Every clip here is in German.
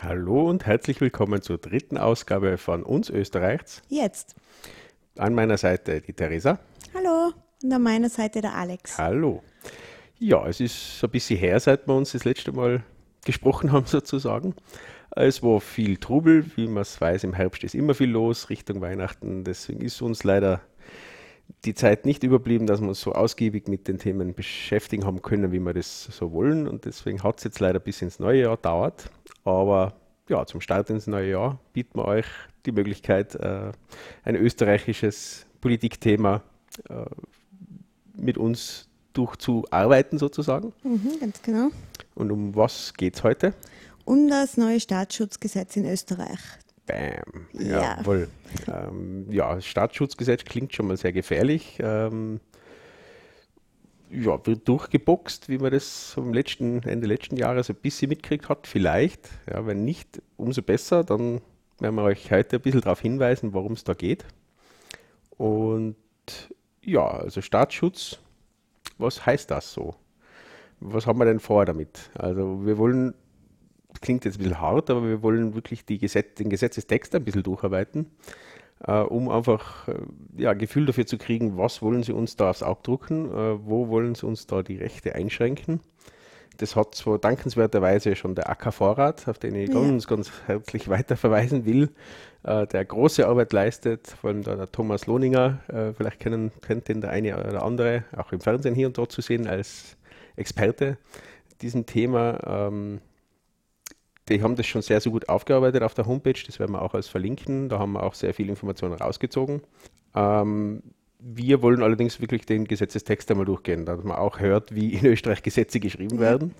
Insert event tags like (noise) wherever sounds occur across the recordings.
Hallo und herzlich willkommen zur dritten Ausgabe von uns Österreichs. Jetzt. An meiner Seite die Theresa. Hallo. Und an meiner Seite der Alex. Hallo. Ja, es ist ein bisschen her, seit wir uns das letzte Mal gesprochen haben, (laughs) sozusagen. Es war viel Trubel, wie man es weiß, im Herbst ist immer viel los Richtung Weihnachten. Deswegen ist uns leider die Zeit nicht überblieben, dass wir uns so ausgiebig mit den Themen beschäftigen haben können, wie wir das so wollen. Und deswegen hat es jetzt leider bis ins neue Jahr dauert. Aber ja, zum Start ins neue Jahr bieten wir euch die Möglichkeit, äh, ein österreichisches Politikthema äh, mit uns durchzuarbeiten, sozusagen. Mhm, ganz genau. Und um was geht es heute? Um das neue Staatsschutzgesetz in Österreich. Bam. Ja. Jawohl. Ähm, ja, das Staatsschutzgesetz klingt schon mal sehr gefährlich. Ähm, ja, wird durchgeboxt, wie man das am letzten, Ende letzten Jahres ein bisschen mitgekriegt hat. Vielleicht. Ja, wenn nicht, umso besser. Dann werden wir euch heute ein bisschen darauf hinweisen, worum es da geht. Und ja, also Staatsschutz, was heißt das so? Was haben wir denn vor damit? Also wir wollen, klingt jetzt ein bisschen hart, aber wir wollen wirklich Gesetz, den Gesetzestext ein bisschen durcharbeiten, äh, um einfach äh, ja, Gefühl dafür zu kriegen, was wollen sie uns da aufs Auge drucken, äh, wo wollen sie uns da die Rechte einschränken. Das hat zwar dankenswerterweise schon der AK-Vorrat, auf den ich Ja. ganz, ganz herzlich weiter verweisen will, äh, der große Arbeit leistet, vor allem da der Thomas Lohninger, äh, vielleicht kennen, kennt den der eine oder andere, auch im Fernsehen hier und dort zu sehen als Experte diesem Thema. Ähm, die haben das schon sehr, sehr gut aufgearbeitet auf der Homepage, das werden wir auch als verlinken, da haben wir auch sehr viel Informationen rausgezogen. Ähm, wir wollen allerdings wirklich den Gesetzestext einmal durchgehen, dass man auch hört, wie in Österreich Gesetze geschrieben werden.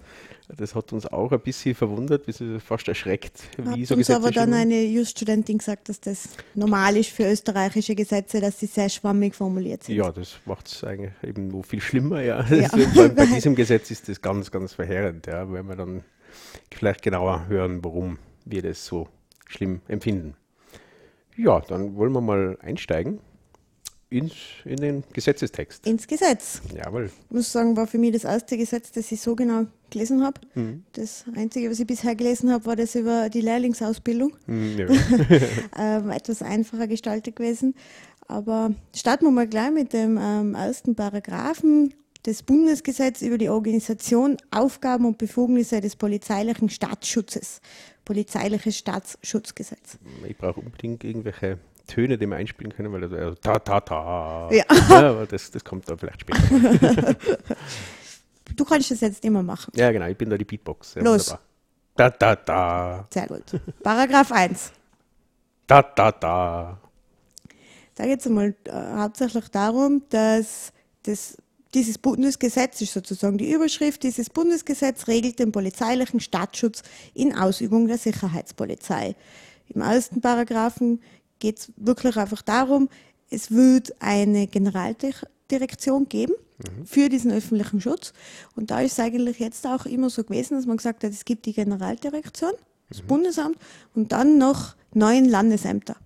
Das hat uns auch ein bisschen verwundert, bisschen fast erschreckt, Hat wie so uns Gesetze aber dann eine Juststudentin gesagt, dass das normal ist für österreichische Gesetze, dass sie sehr schwammig formuliert sind. Ja, das macht es eigentlich eben nur viel schlimmer, ja. Ja. Allem (laughs) bei (laughs) diesem Gesetz ist das ganz, ganz verheerend, ja, wenn wir dann vielleicht genauer hören, warum wir das so schlimm empfinden. Ja, dann wollen wir mal einsteigen ins, in den Gesetzestext. Ins Gesetz. Jawohl. Ich muss sagen, war für mich das erste Gesetz, das ich so genau gelesen habe. Mhm. Das Einzige, was ich bisher gelesen habe, war das über die Lehrlingsausbildung. Hm, ja. (laughs) (laughs) ähm, etwas einfacher gestaltet gewesen. Aber starten wir mal gleich mit dem ähm, ersten Paragraphen des Bundesgesetzes über die Organisation, Aufgaben und Befugnisse des polizeilichen Staatsschutzes. Polizeiliches Staatsschutzgesetz. Ich brauche unbedingt irgendwelche Töne, die wir einspielen können, weil das wäre so ta ta ta. (laughs) Ja. aber das, das kommt dann vielleicht später. (laughs) Du kannst das jetzt immer machen. ja, genau, ich bin da die Beatbox. Ja, Los. wunderbar. Da da da. Sehr gut. Paragraph 1. Da da da. Da geht es einmal äh, hauptsächlich darum, dass das, dieses Bundesgesetz ist sozusagen die Überschrift, dieses Bundesgesetz regelt den polizeilichen Staatsschutz in Ausübung der Sicherheitspolizei. Im ersten Paragraphen geht es wirklich einfach darum, es wird eine Generaldirektion geben für diesen öffentlichen Schutz. Und da ist es eigentlich jetzt auch immer so gewesen, dass man gesagt hat, es gibt die Generaldirektion, das Bundesamt und dann noch neun Landesämter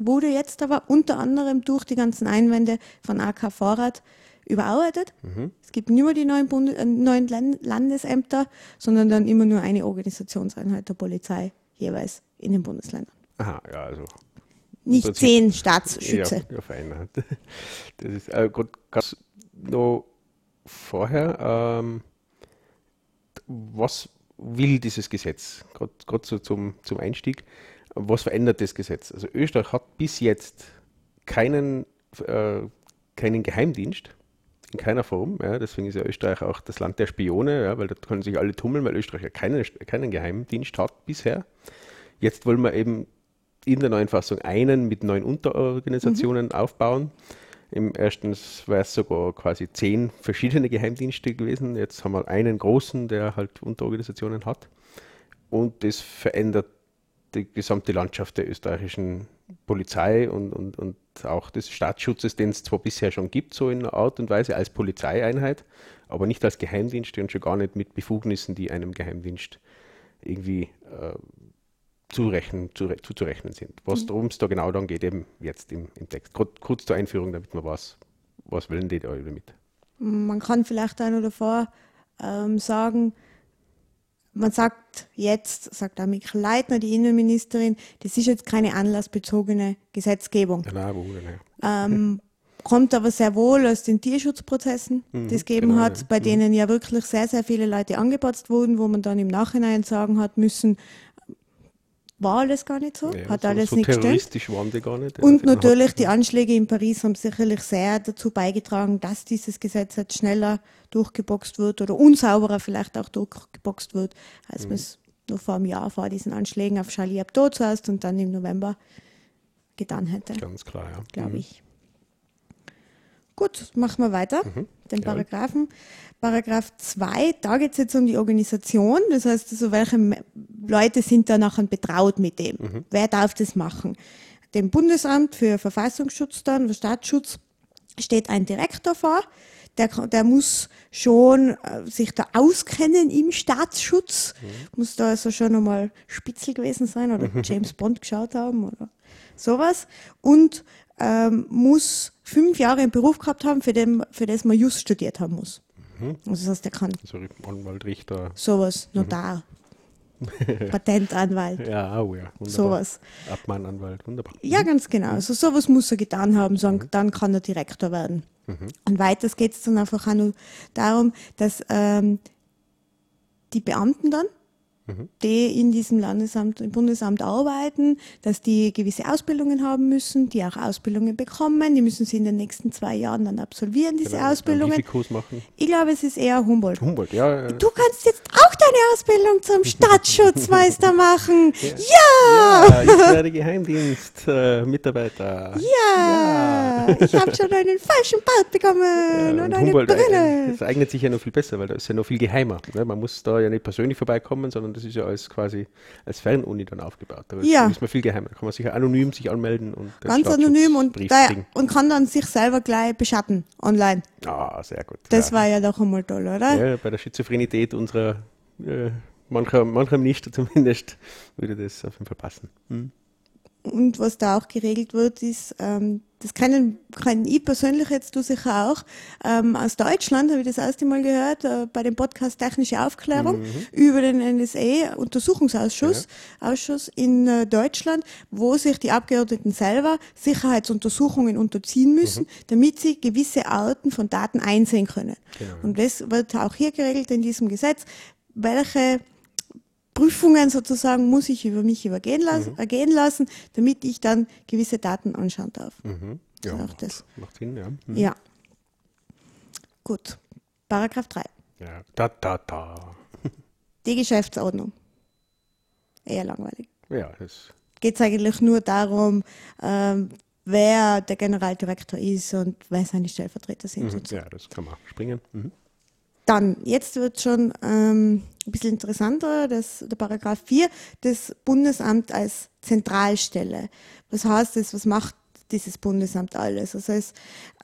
wurde jetzt aber unter anderem durch die ganzen Einwände von AK Vorrat überarbeitet. Es gibt nicht mehr die neuen, Bundes äh, neuen Lan- Landesämter, sondern dann immer nur eine Organisationseinheit der Polizei jeweils in den Bundesländern. Aha, ja, also. Nicht Prinzip- zehn Staatsschütze. Ja, ja fein. Das ist äh, gut, ganz noch vorher. Ähm, was will dieses Gesetz? Gerade so zum, zum Einstieg. Was verändert das Gesetz? Also Österreich hat bis jetzt keinen, äh, keinen Geheimdienst. In keiner Form. Ja, deswegen ist ja Österreich auch das Land der Spione, ja, weil da können sich alle tummeln, weil Österreich ja keinen, keinen Geheimdienst hat bisher. Jetzt wollen wir eben in der neuen Fassung einen mit neun Unterorganisationen aufbauen. Im ersten wäre es sogar quasi zehn verschiedene Geheimdienste gewesen. Jetzt haben wir einen großen, der halt Unterorganisationen hat. Und das verändert die gesamte Landschaft der österreichischen Polizei und, und, und auch des Staatsschutzes, den es zwar bisher schon gibt, so in einer Art und Weise als Polizeieinheit, aber nicht als Geheimdienst und schon gar nicht mit Befugnissen, die einem Geheimdienst irgendwie äh, zurechnen, zu, zuzurechnen sind. Was darum es da genau dann geht, eben jetzt im, im Text. Kurz, kurz zur Einführung, damit man weiß, was wollen die da damit. Man kann vielleicht auch noch davor ähm, sagen, man sagt jetzt, sagt auch Mikkel Leitner, die Innenministerin, das ist jetzt keine anlassbezogene Gesetzgebung. Genau, genau. Ähm, kommt aber sehr wohl aus den Tierschutzprozessen, Mhm, die es gegeben genau, hat, ja. bei denen ja wirklich sehr, sehr viele Leute angepatzt wurden, wo man dann im Nachhinein sagen hat müssen, war alles gar nicht so, Ja, hat so, alles so nicht gestimmt. terroristisch waren die gar nicht. ja. Und natürlich die Anschläge in Paris haben sicherlich sehr dazu beigetragen, dass dieses Gesetz jetzt schneller durchgeboxt wird oder unsauberer vielleicht auch durchgeboxt wird, als Mhm. man es nur vor einem Jahr vor diesen Anschlägen auf Charlie Hebdo zuerst und dann im November getan hätte, Ganz klar, ja. glaube Mhm. ich. Gut, machen wir weiter. Den Ja. Paragraphen. Paragraph 2, da geht es jetzt um die Organisation. Das heißt, also welche Leute sind da nachher betraut mit dem? Wer darf das machen? Dem Bundesamt für Verfassungsschutz dann, für Staatsschutz, steht ein Direktor vor. Der, der muss schon äh, sich da auskennen im Staatsschutz. Muss da also schon einmal Spitzel gewesen sein oder (laughs) James Bond geschaut haben oder sowas. Und ähm, muss fünf Jahre im Beruf gehabt haben, für, den, für das man Just studiert haben muss. Also das heißt, der kann Also Anwalt, Richter. sowas, Notar, (laughs) Patentanwalt, Ja, oh ja, sowas. Abmahnanwalt, wunderbar. Ja, ganz genau. Also sowas muss er getan haben, sagen, dann kann er Direktor werden. Und weiters geht es dann einfach auch nur darum, dass ähm, die Beamten dann, die in diesem Landesamt, im Bundesamt arbeiten, dass die gewisse Ausbildungen haben müssen, die auch Ausbildungen bekommen, die müssen sie in den nächsten zwei Jahren dann absolvieren, diese Genau, Ausbildungen. Machen. Ich glaube, es ist eher Humboldt. Humboldt, ja. äh, Du kannst jetzt auch deine Ausbildung zum Stadtschutzmeister (laughs) machen. Ja, ich werde Geheimdienst-Mitarbeiter. Ja, ich habe schon einen falschen Bart bekommen Ja, und und eine Humboldt, äh, Brille. das eignet sich ja noch viel besser, weil da ist ja noch viel geheimer. Ne? Man muss da ja nicht persönlich vorbeikommen, sondern das ist ja alles quasi als Fernuni dann aufgebaut. Da Ja. ist man viel geheimer. Da kann man sich anonym sich anmelden und Ganz anonym und, da, und kann dann sich selber gleich beschatten online. Ah, sehr gut. Das ja. war ja doch einmal toll, oder? ja, bei der Schizophrenität unserer äh, mancher, mancher Minister (laughs) zumindest würde das auf jeden Fall passen. Hm. Und was da auch geregelt wird, ist, ähm, das kennen, kennen ich persönlich jetzt du sicher auch, ähm, aus Deutschland habe ich das erste Mal gehört, äh, bei dem Podcast Technische Aufklärung über den NSA-Untersuchungsausschuss Ausschuss in äh, Deutschland, wo sich die Abgeordneten selber Sicherheitsuntersuchungen unterziehen müssen, damit sie gewisse Arten von Daten einsehen können. Genau. Und das wird auch hier geregelt in diesem Gesetz, welche Prüfungen sozusagen muss ich über mich übergehen lassen, ergehen lassen, damit ich dann gewisse Daten anschauen darf. Mhm. Ja, macht, das. macht Sinn, ja. Hm. Ja. Gut. Paragraph 3. ja. Da, da, da. (laughs) Die Geschäftsordnung. Eher langweilig. Ja, das Geht es eigentlich nur darum, ähm, wer der Generaldirektor ist und wer seine Stellvertreter sind. Mhm. sozusagen. Ja, das kann man springen. Mhm. Dann, jetzt wird schon ähm, ein bisschen interessanter, das, der Paragraph 4, das Bundesamt als Zentralstelle. Was heißt das? Was macht dieses Bundesamt alles? Also es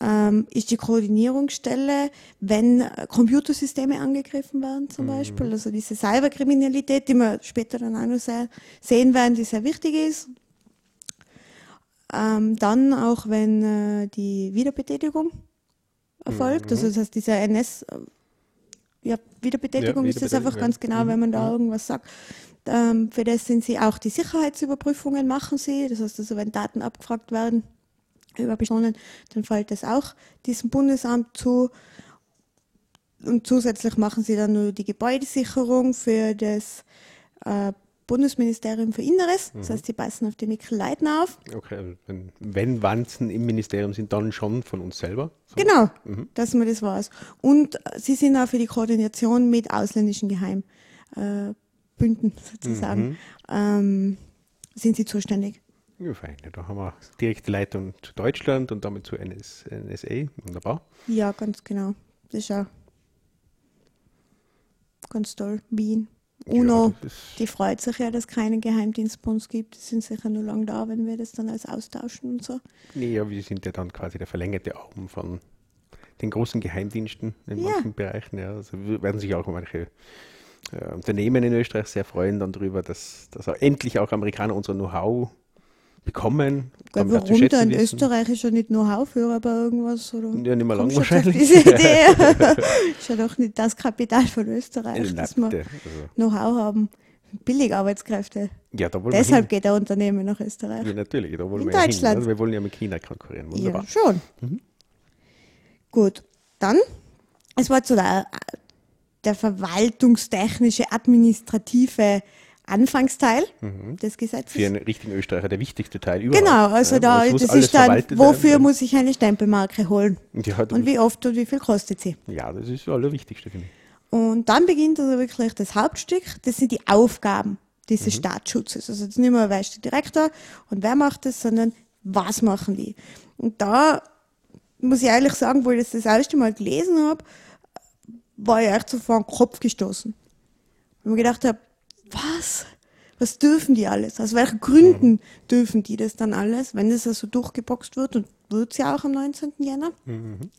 ähm, ist die Koordinierungsstelle, wenn Computersysteme angegriffen werden zum Beispiel, also diese Cyberkriminalität, die wir später dann auch noch sehr, sehen werden, die sehr wichtig ist. Ähm, dann auch, wenn äh, die Wiederbetätigung erfolgt, also das heißt, dieser NS, ja, Wiederbetätigung Ja, ist das einfach ganz genau, wenn man da irgendwas sagt. Ähm, für das sind sie auch die Sicherheitsüberprüfungen machen sie. Das heißt also, wenn Daten abgefragt werden über Personen, dann fällt das auch diesem Bundesamt zu. Und zusätzlich machen sie dann nur die Gebäudesicherung für das äh, Bundesministerium für Inneres. Das heißt, sie passen auf die Mikkel Leitner auf. Okay, also wenn, wenn Wanzen im Ministerium sind, dann schon von uns selber. So. Genau, dass man das weiß. Und äh, sie sind auch für die Koordination mit ausländischen Geheimbünden Bünden (laughs) sozusagen, ähm, sind sie zuständig. Ja, fein. Da haben wir direkte Leitung zu Deutschland und damit zu NS, NSA. Wunderbar. Ja, ganz genau. Das ist ja ganz toll. Wien. UNO, Ja, die freut sich ja, dass es keinen Geheimdienst bei uns gibt. Die sind sicher nur lang da, wenn wir das dann alles austauschen und so. Nee, ja, wir sind ja dann quasi der verlängerte Arm von den großen Geheimdiensten in Ja. manchen Bereichen. Ja. Also wir- werden sich auch manche äh, Unternehmen in Österreich sehr freuen dann darüber, dass, dass auch endlich auch Amerikaner unser Know-how bekommen. Zu warum dann wissen. Österreich ist ja nicht Know-how-Führer bei irgendwas? Oder? Ja, nicht mehr lang wahrscheinlich. Diese Idee? (laughs) (laughs) ist ja doch nicht das Kapital von Österreich, Äh, dass wir nein, also, Know-how haben. Billigarbeitskräfte. ja, da wollen Deshalb wir geht der Unternehmen nach Österreich. hin. Ja, natürlich, da wollen In wir ja hin. Deutschland. Also wir wollen ja mit China konkurrieren. Wunderbar. Ja, schon. Mhm. Gut, dann, es war so der, der verwaltungstechnische, administrative Anfangsteil des Gesetzes. Mhm. Für einen richtigen Österreicher der wichtigste Teil überhaupt. Genau, also da, das ist dann, wofür muss ich eine Stempelmarke holen? Ja, Und wie oft und wie viel kostet sie? ja, das ist das Allerwichtigste, finde ich. Und dann beginnt also wirklich das Hauptstück, das sind die Aufgaben dieses Mhm. Staatsschutzes. Also jetzt nicht mehr, wer ist der Direktor und wer macht das, sondern was machen die? Und da muss ich ehrlich sagen, wo ich das das erste Mal gelesen habe, war ich echt so vor den Kopf gestoßen. Und mir gedacht habe, was? Was dürfen die alles? Aus welchen Gründen dürfen die das dann alles, wenn das also durchgeboxt wird und wird es ja auch am 19. Jänner?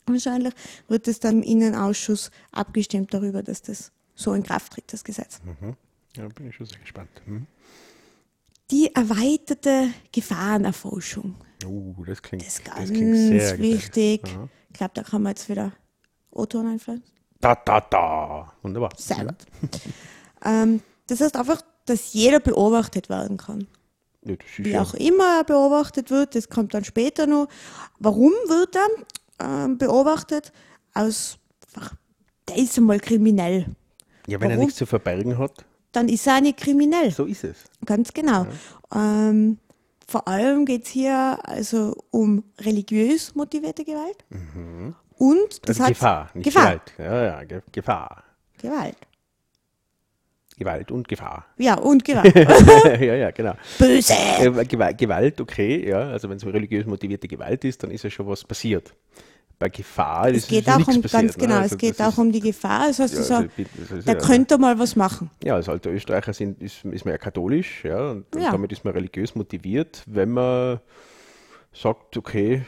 Wahrscheinlich wird es dann im Innenausschuss abgestimmt darüber, dass das so in Kraft tritt, das Gesetz. Ja, bin ich schon sehr gespannt. Hm? Die erweiterte Gefahrenerforschung. Oh, das klingt, Das ist das ganz klingt sehr wichtig. Aha. Ich glaube, da kann man jetzt wieder O-Ton einfüllen. Da, da, da. Wunderbar. Sehr gut. ähm, das heißt einfach, dass jeder beobachtet werden kann. Ja, Wie ja, auch immer er beobachtet wird, das kommt dann später noch. Warum wird er ähm, beobachtet? Aus, einfach, der ist einmal kriminell. ja, wenn er warum? nichts zu verbergen hat, Dann ist er nicht kriminell. so ist es. Ganz genau. Ähm, vor allem geht es hier also um religiös motivierte Gewalt. Und das Also hat Gefahr, nicht. Gewalt. Ja, ja, Ge Gefahr. Gewalt. Gewalt und Gefahr. Ja, und (laughs) Gewalt. ja, ja, genau. Böse. Äh, Gewalt, Gewalt, okay, ja. Also wenn es religiös motivierte Gewalt ist, dann ist ja schon was passiert. Bei Gefahr Es ist geht auch nichts um, passiert. ganz ne? genau, Also es geht auch ist- um die Gefahr. Das heißt, ja, also, also, das ist der ja- könnte mal was machen. Ja, als alter Österreicher sind, ist, ist man ja katholisch, ja, und, und Ja. damit ist man religiös motiviert, wenn man sagt, okay,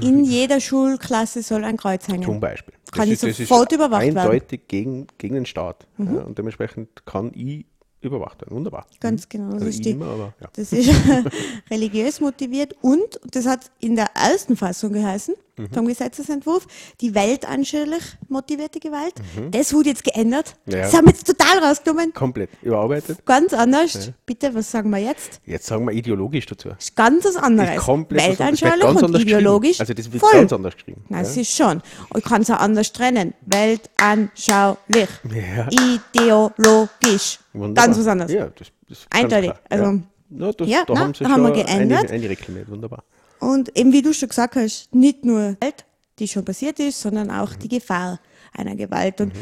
In (laughs) jeder Schulklasse soll ein Kreuz hängen. zum Beispiel. Kann ich ist, sofort überwacht werden. eindeutig gegen, gegen den Staat. Ja, und dementsprechend kann ich überwacht werden. Wunderbar. Ganz genau. Das Also die, immer, aber ja. Das ist (laughs) religiös motiviert und das hat in der ersten Fassung geheißen, Mhm. vom Gesetzesentwurf, die weltanschaulich motivierte Gewalt. Das wurde jetzt geändert. Mhm. Ja. Das haben wir jetzt total rausgenommen. Komplett überarbeitet. Ganz anders. Bitte, was sagen wir jetzt? Jetzt sagen wir ideologisch dazu. Ist ganz was anderes. Ist komplett. Das weltanschaulich ganz und ideologisch. Also das wird voll. ganz anders geschrieben. Nein, es ja. ist schon. Und ich kann es auch anders trennen. Weltanschaulich. Ja. Ideologisch. Wunderbar. Ganz was anderes. Ja, das, ist Eindeutig. Also- ja. Ja, das, Ja, da na, haben sie haben wir geändert. Eine, einreklamiert. Wunderbar. Und eben wie du schon gesagt hast, nicht nur Gewalt, die schon passiert ist, sondern auch die Gefahr einer Gewalt. Und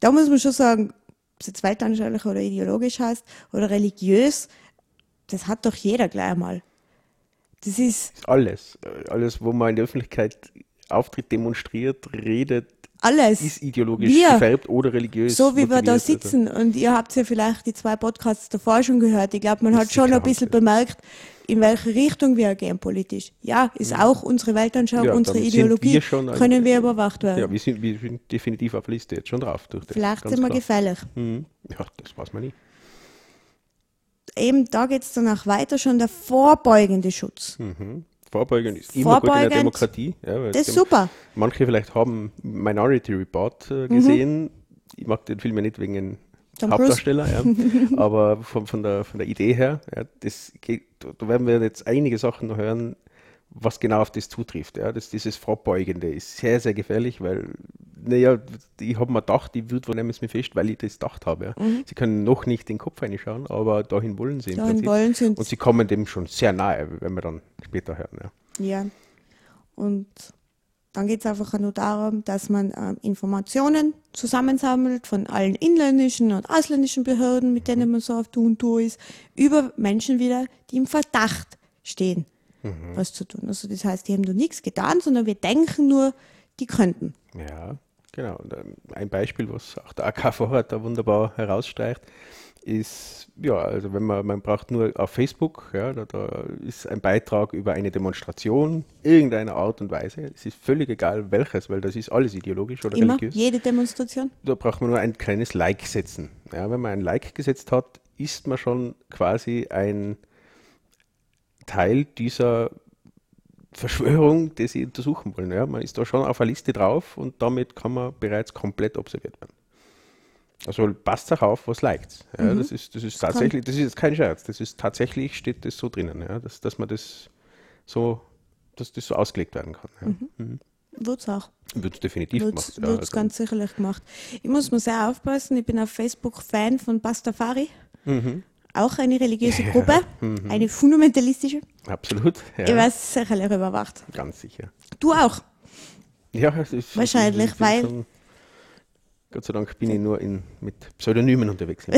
da muss man schon sagen, ob es jetzt weltanschaulich oder ideologisch heißt oder religiös, das hat doch jeder gleich mal. Das ist alles. Alles, wo man in der Öffentlichkeit auftritt, demonstriert, redet, alles. ist ideologisch Wir. gefärbt oder religiös. so wie wir da. Also, sitzen und ihr habt ja vielleicht die zwei Podcasts davor schon gehört. Ich glaube, man hat ist schon ein bisschen bemerkt, in welche Richtung wir gehen politisch. Ja, ist auch unsere Weltanschauung, Ja, unsere Ideologie, wir können wir überwacht werden. Ja, wir sind, wir sind definitiv auf der Liste jetzt schon drauf. Durch das, Vielleicht sind wir klar. gefährlich. Mhm. Ja, das weiß man nicht. eben da geht es dann auch weiter schon der vorbeugende Schutz. Mhm. Vorbeugen ist immer gut in der. Demokratie. Ja, Das ist super. Manche vielleicht haben Minority Report äh, gesehen. Ich mag den Film ja nicht wegen Tom Hauptdarsteller, ja. (laughs) aber von, von, der, von der Idee her, ja, das geht, da werden wir jetzt einige Sachen noch hören, was genau auf das zutrifft. Ja. Das, dieses Vorbeugende ist sehr, sehr gefährlich, weil, naja, ich habe mir gedacht, ich würde, wo nehmen Sie fest, weil ich das gedacht habe. Ja. Sie können noch nicht den Kopf reinschauen, aber dahin wollen sie im Mhm. Dahin Prinzip. wollen sie Und sie kommen dem schon sehr nahe, wenn wir dann später hören. Ja. Ja. Und dann geht es einfach nur darum, dass man ähm, Informationen zusammensammelt von allen inländischen und ausländischen Behörden, mit denen man so auf Du und Du ist, über Menschen wieder, die im Verdacht stehen, was zu tun. Also das heißt, die haben nur nichts getan, sondern wir denken nur, die könnten. Ja, genau. Und ähm, ein Beispiel, was auch der AK Vorrat da wunderbar herausstreicht, ist, ja, also wenn man, man braucht nur auf Facebook, ja, da, da ist ein Beitrag über eine Demonstration irgendeiner Art und Weise. Es ist völlig egal welches, weil das ist alles ideologisch oder Immer, religiös. jede Demonstration. Da braucht man nur ein kleines Like setzen. Ja, wenn man ein Like gesetzt hat, ist man schon quasi ein Teil dieser Verschwörung, die sie untersuchen wollen. Ja, man ist da schon auf einer Liste drauf und damit kann man bereits komplett observiert werden. Also passt auch auf, was liked. Ja, Mhm. das, ist, das ist tatsächlich, das ist jetzt kein Scherz, das ist tatsächlich, steht das so drinnen, ja, dass, dass man das so, dass das so ausgelegt werden kann. Ja. Mhm. Wird es auch. Wird es definitiv Wird gemacht. es Ja, also, ganz sicherlich gemacht. Ich muss mir sehr aufpassen, ich bin auf Facebook Fan von Pastafari. Mhm. Auch eine religiöse Gruppe, eine fundamentalistische. absolut, ja, Ich weiß sicherlich überwacht. ganz sicher. Du auch. Ja, es ist, Wahrscheinlich, weil- schon- Gott sei Dank bin ich nur in, mit Pseudonymen unterwegs. (laughs)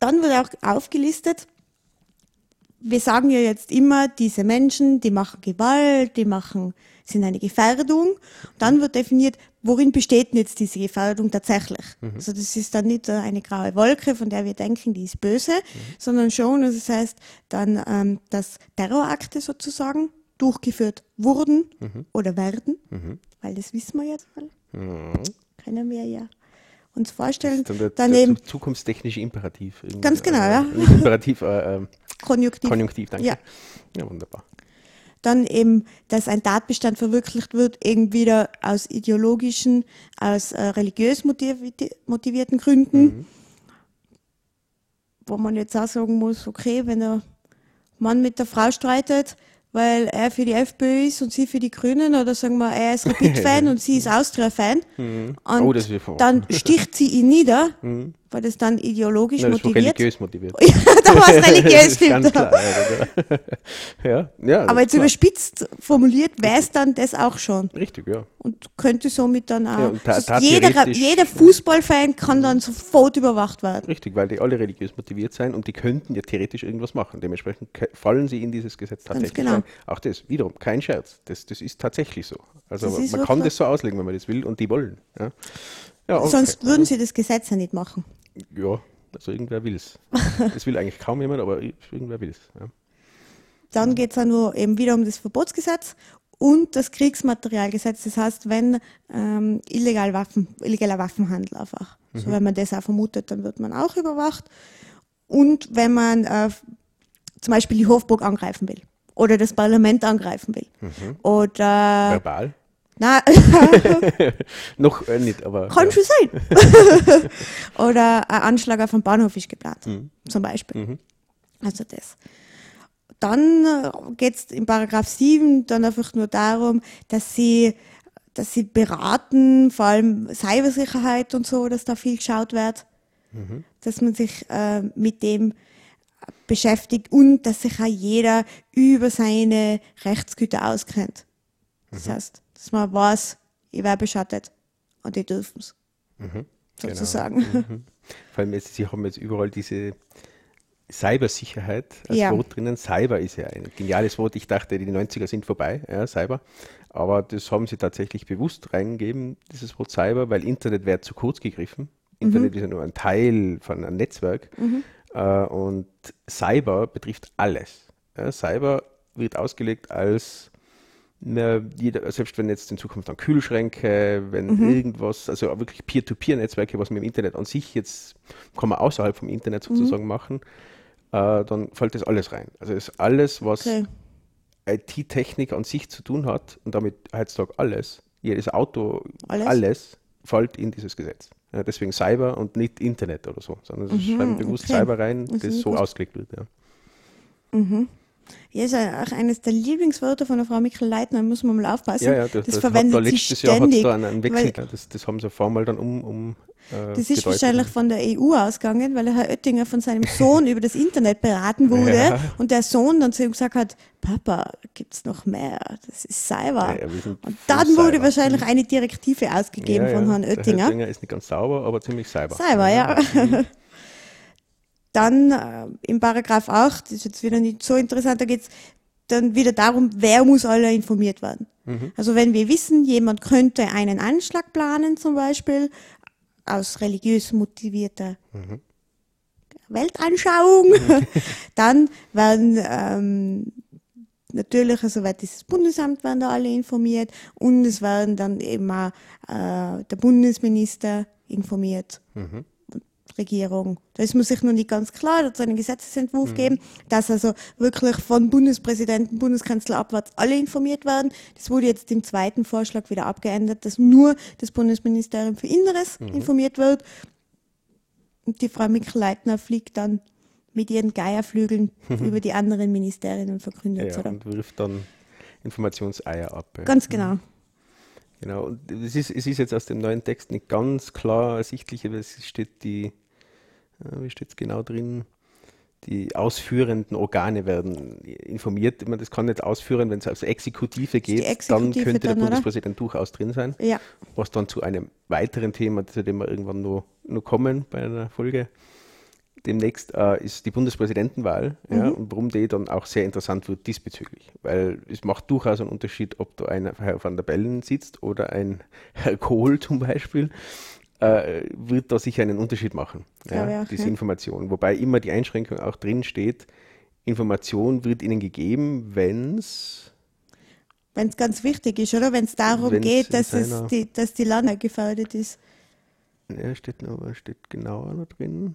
Dann wird auch aufgelistet, wir sagen ja jetzt immer, diese Menschen, die machen Gewalt, die machen, sind eine Gefährdung. Dann wird definiert, worin besteht denn jetzt diese Gefährdung tatsächlich? Also das ist dann nicht eine graue Wolke, von der wir denken, die ist böse, sondern schon, also das heißt dann, ähm, dass Terrorakte sozusagen durchgeführt wurden oder werden, weil das wissen wir jetzt alle. Können wir ja uns vorstellen. Dann der, Dann der eben zu- zukunftstechnische Imperativ. Ganz genau, äh, ja. (laughs) Nicht Imperativ, äh, äh, Konjunktiv. Konjunktiv, danke. Ja. ja, wunderbar. dann eben, dass ein Tatbestand verwirklicht wird, eben wieder aus ideologischen, aus äh, religiös motivi- motivierten Gründen, Mhm. wo man jetzt auch sagen muss, okay, wenn der Mann mit der Frau streitet, weil er für die FPÖ ist und sie für die Grünen, oder sagen wir, er ist (laughs) Rapid-Fan und sie ist Austria-Fan, und Oh, dann sticht sie ihn nieder, (laughs) weil das dann ideologisch Nein, das war motiviert. religiös motiviert. (laughs) da war es (laughs) religiös, Das stimmt. ganz klar. Ja, (laughs) ja, ja, Aber jetzt klar. überspitzt formuliert, es dann das auch schon. Richtig, ja. und könnte somit dann auch. Ja, das heißt, jeder, jeder Fußballfan kann dann sofort überwacht werden. Richtig, weil die alle religiös motiviert sein und die könnten ja theoretisch irgendwas machen. Dementsprechend fallen sie in dieses Gesetz tatsächlich genau. rein. Auch das, wiederum, kein Scherz. Das, das ist tatsächlich so. Also Das man kann das so auslegen, wenn man das will und die wollen. Ja, ja okay. Sonst würden sie das Gesetz ja nicht machen. Ja, also irgendwer will es. (laughs) Das will eigentlich kaum jemand, aber irgendwer will es. Ja. Dann geht es auch nur eben wieder um das Verbotsgesetz und das Kriegsmaterialgesetz. Das heißt, wenn ähm, illegal Waffen, illegaler Waffenhandel einfach. So, wenn man das auch vermutet, dann wird man auch überwacht. Und wenn man äh, zum Beispiel die Hofburg angreifen will oder das Parlament angreifen will oder Verbal? Na, (laughs) Noch äh, nicht, aber. Kann ja. schon sein. (laughs) Oder ein Anschlag auf den Bahnhof ist geplant, Mhm. zum Beispiel. Also das. Dann geht es in Paragraph 7 dann einfach nur darum, dass sie, dass sie beraten, vor allem Cybersicherheit und so, dass da viel geschaut wird, Mhm. dass man sich äh, mit dem beschäftigt und dass sich auch jeder über seine Rechtsgüter auskennt. Mhm. Das heißt, dass man weiß, ich werde beschattet und die dürfen es. Genau. Sozusagen. Mhm. Vor allem, jetzt, Sie haben jetzt überall diese Cybersicherheit als Ja. Wort drinnen. Cyber ist ja ein geniales Wort. Ich dachte, die 90er sind vorbei, ja, Cyber. Aber das haben sie tatsächlich bewusst reingegeben, dieses Wort Cyber, weil Internet wäre zu kurz gegriffen. Internet ist ja nur ein Teil von einem Netzwerk. Äh, und Cyber betrifft alles. Ja, Cyber wird ausgelegt als jeder, selbst wenn jetzt in Zukunft dann Kühlschränke, wenn irgendwas, also wirklich Peer-to-Peer-Netzwerke, was man im Internet an sich jetzt, kann man außerhalb vom Internet sozusagen machen, äh, dann fällt das alles rein. Also ist alles, was Okay. IT-Technik an sich zu tun hat und damit heutzutage alles, jedes Auto, Alles? alles, fällt in dieses Gesetz. Ja, deswegen Cyber und nicht Internet oder so, sondern sie schreiben bewusst okay. Cyber rein, Das ist das so gewusst. ausgelegt wird. Ja. Ja, ist ja auch eines der Lieblingswörter von der Frau Mikl-Leitner, muss man mal aufpassen. Ja, ja, das, das, das, verwendet hat da sie letztes Jahr hat ständig. da einen, Wechsel, weil das, das haben sie vor mal dann um, um äh, das ist gedeutet. wahrscheinlich von der EU ausgegangen, weil Herr Oettinger von seinem Sohn (laughs) über das Internet beraten wurde Ja. und der Sohn dann zu ihm gesagt hat, Papa, gibt's noch mehr? Das ist Cyber. Ja, und dann wurde Cyber. wahrscheinlich eine Direktive ausgegeben von Herrn der Oettinger. Oettinger ist nicht ganz sauber, aber ziemlich cyber. Cyber, ja. Dann äh, im Paragraph 8, das ist jetzt wieder nicht so interessant, da geht es dann wieder darum, wer muss alle informiert werden. Also wenn wir wissen, jemand könnte einen Anschlag planen zum Beispiel, aus religiös motivierter Weltanschauung, (laughs) dann werden ähm, natürlich, also wird dieses Bundesamt werden da alle informiert und es werden dann eben auch äh, der Bundesminister informiert. Und Bundesregierung. Da ist man sich noch nicht ganz klar, da hat es einen Gesetzesentwurf gegeben, dass also wirklich von Bundespräsidenten, Bundeskanzler abwärts alle informiert werden. Das wurde jetzt im zweiten Vorschlag wieder abgeändert, dass nur das Bundesministerium für Inneres informiert wird. Und die Frau Mikl-Leitner fliegt dann mit ihren Geierflügeln (laughs) über die anderen Ministerien und verkündet Ja, oder? und wirft dann Informationseier ab. ja. Ganz genau. Genau, und es ist, es ist jetzt aus dem neuen Text nicht ganz klar ersichtlich, aber es steht die, wie steht es genau drin, die ausführenden Organe werden informiert. Ich meine, das kann nicht ausführen, wenn es aus Exekutive geht, dann Exekutive könnte der dann, oder? Bundespräsident durchaus drin sein. Ja. Was dann zu einem weiteren Thema, zu dem wir irgendwann noch, noch kommen bei einer Folge, demnächst äh, ist die Bundespräsidentenwahl ja, Mhm. und warum die dann auch sehr interessant wird diesbezüglich. Weil es macht durchaus einen Unterschied, ob da ein Herr van der Bellen sitzt oder ein Herr Kohl zum Beispiel, äh, wird da sicher einen Unterschied machen, ja, auch, diese ja. Information. Wobei immer die Einschränkung auch drin steht, Information wird Ihnen gegeben, wenn es Wenn es ganz wichtig ist, oder? Wenn es darum Wenn's geht, dass, es die, dass die Lande gefährdet ist. Ja, steht, noch, steht genauer noch drin.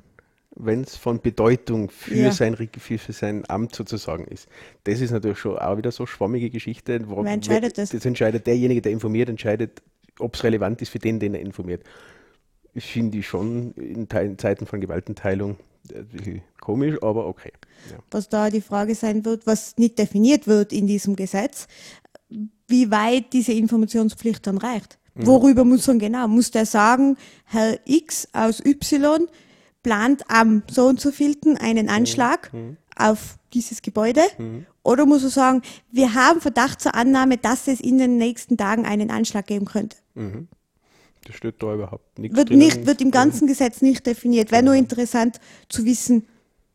Wenn es von Bedeutung für, Ja. sein, für, für sein Amt sozusagen ist. Das ist natürlich schon auch wieder so schwammige Geschichte. Wer entscheidet das? Das entscheidet derjenige, der informiert, entscheidet, ob es relevant ist für den, den er informiert. Ich finde ich schon in Teilen, Zeiten von Gewaltenteilung bisschen komisch, aber okay. Ja. Was da die Frage sein wird, was nicht definiert wird in diesem Gesetz, wie weit diese Informationspflicht dann reicht. Mhm. Worüber muss man genau? Muss der sagen, Herr X aus Y plant am so und so vielten einen Mhm. Anschlag auf dieses Gebäude? Oder muss er sagen, wir haben Verdacht zur Annahme, dass es in den nächsten Tagen einen Anschlag geben könnte? Das steht da überhaupt nichts Wird, drinnen. nicht, wird im ganzen Gesetz nicht definiert. Wäre nur interessant zu wissen,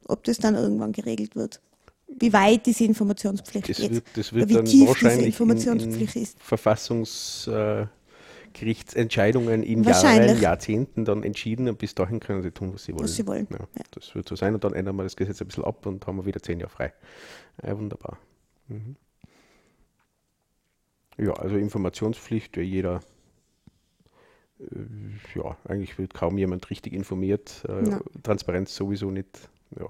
ob das dann irgendwann geregelt wird. Wie weit diese Informationspflicht Das geht. wird, das wird wie dann tief diese wahrscheinlich in, Informationspflicht in ist. Verfassungsgerichtsentscheidungen in Wahrscheinlich. Jahren, Jahrzehnten dann entschieden und bis dahin können sie tun, was sie wollen. sie wollen, Ja, ja. Das wird so sein und dann ändern wir das Gesetz ein bisschen ab und haben wir wieder zehn Jahre frei. Ja, wunderbar. Mhm. Ja, also Informationspflicht, ja, jeder, äh, ja, eigentlich wird kaum jemand richtig informiert. Äh, Ja. Transparenz sowieso nicht. Ja.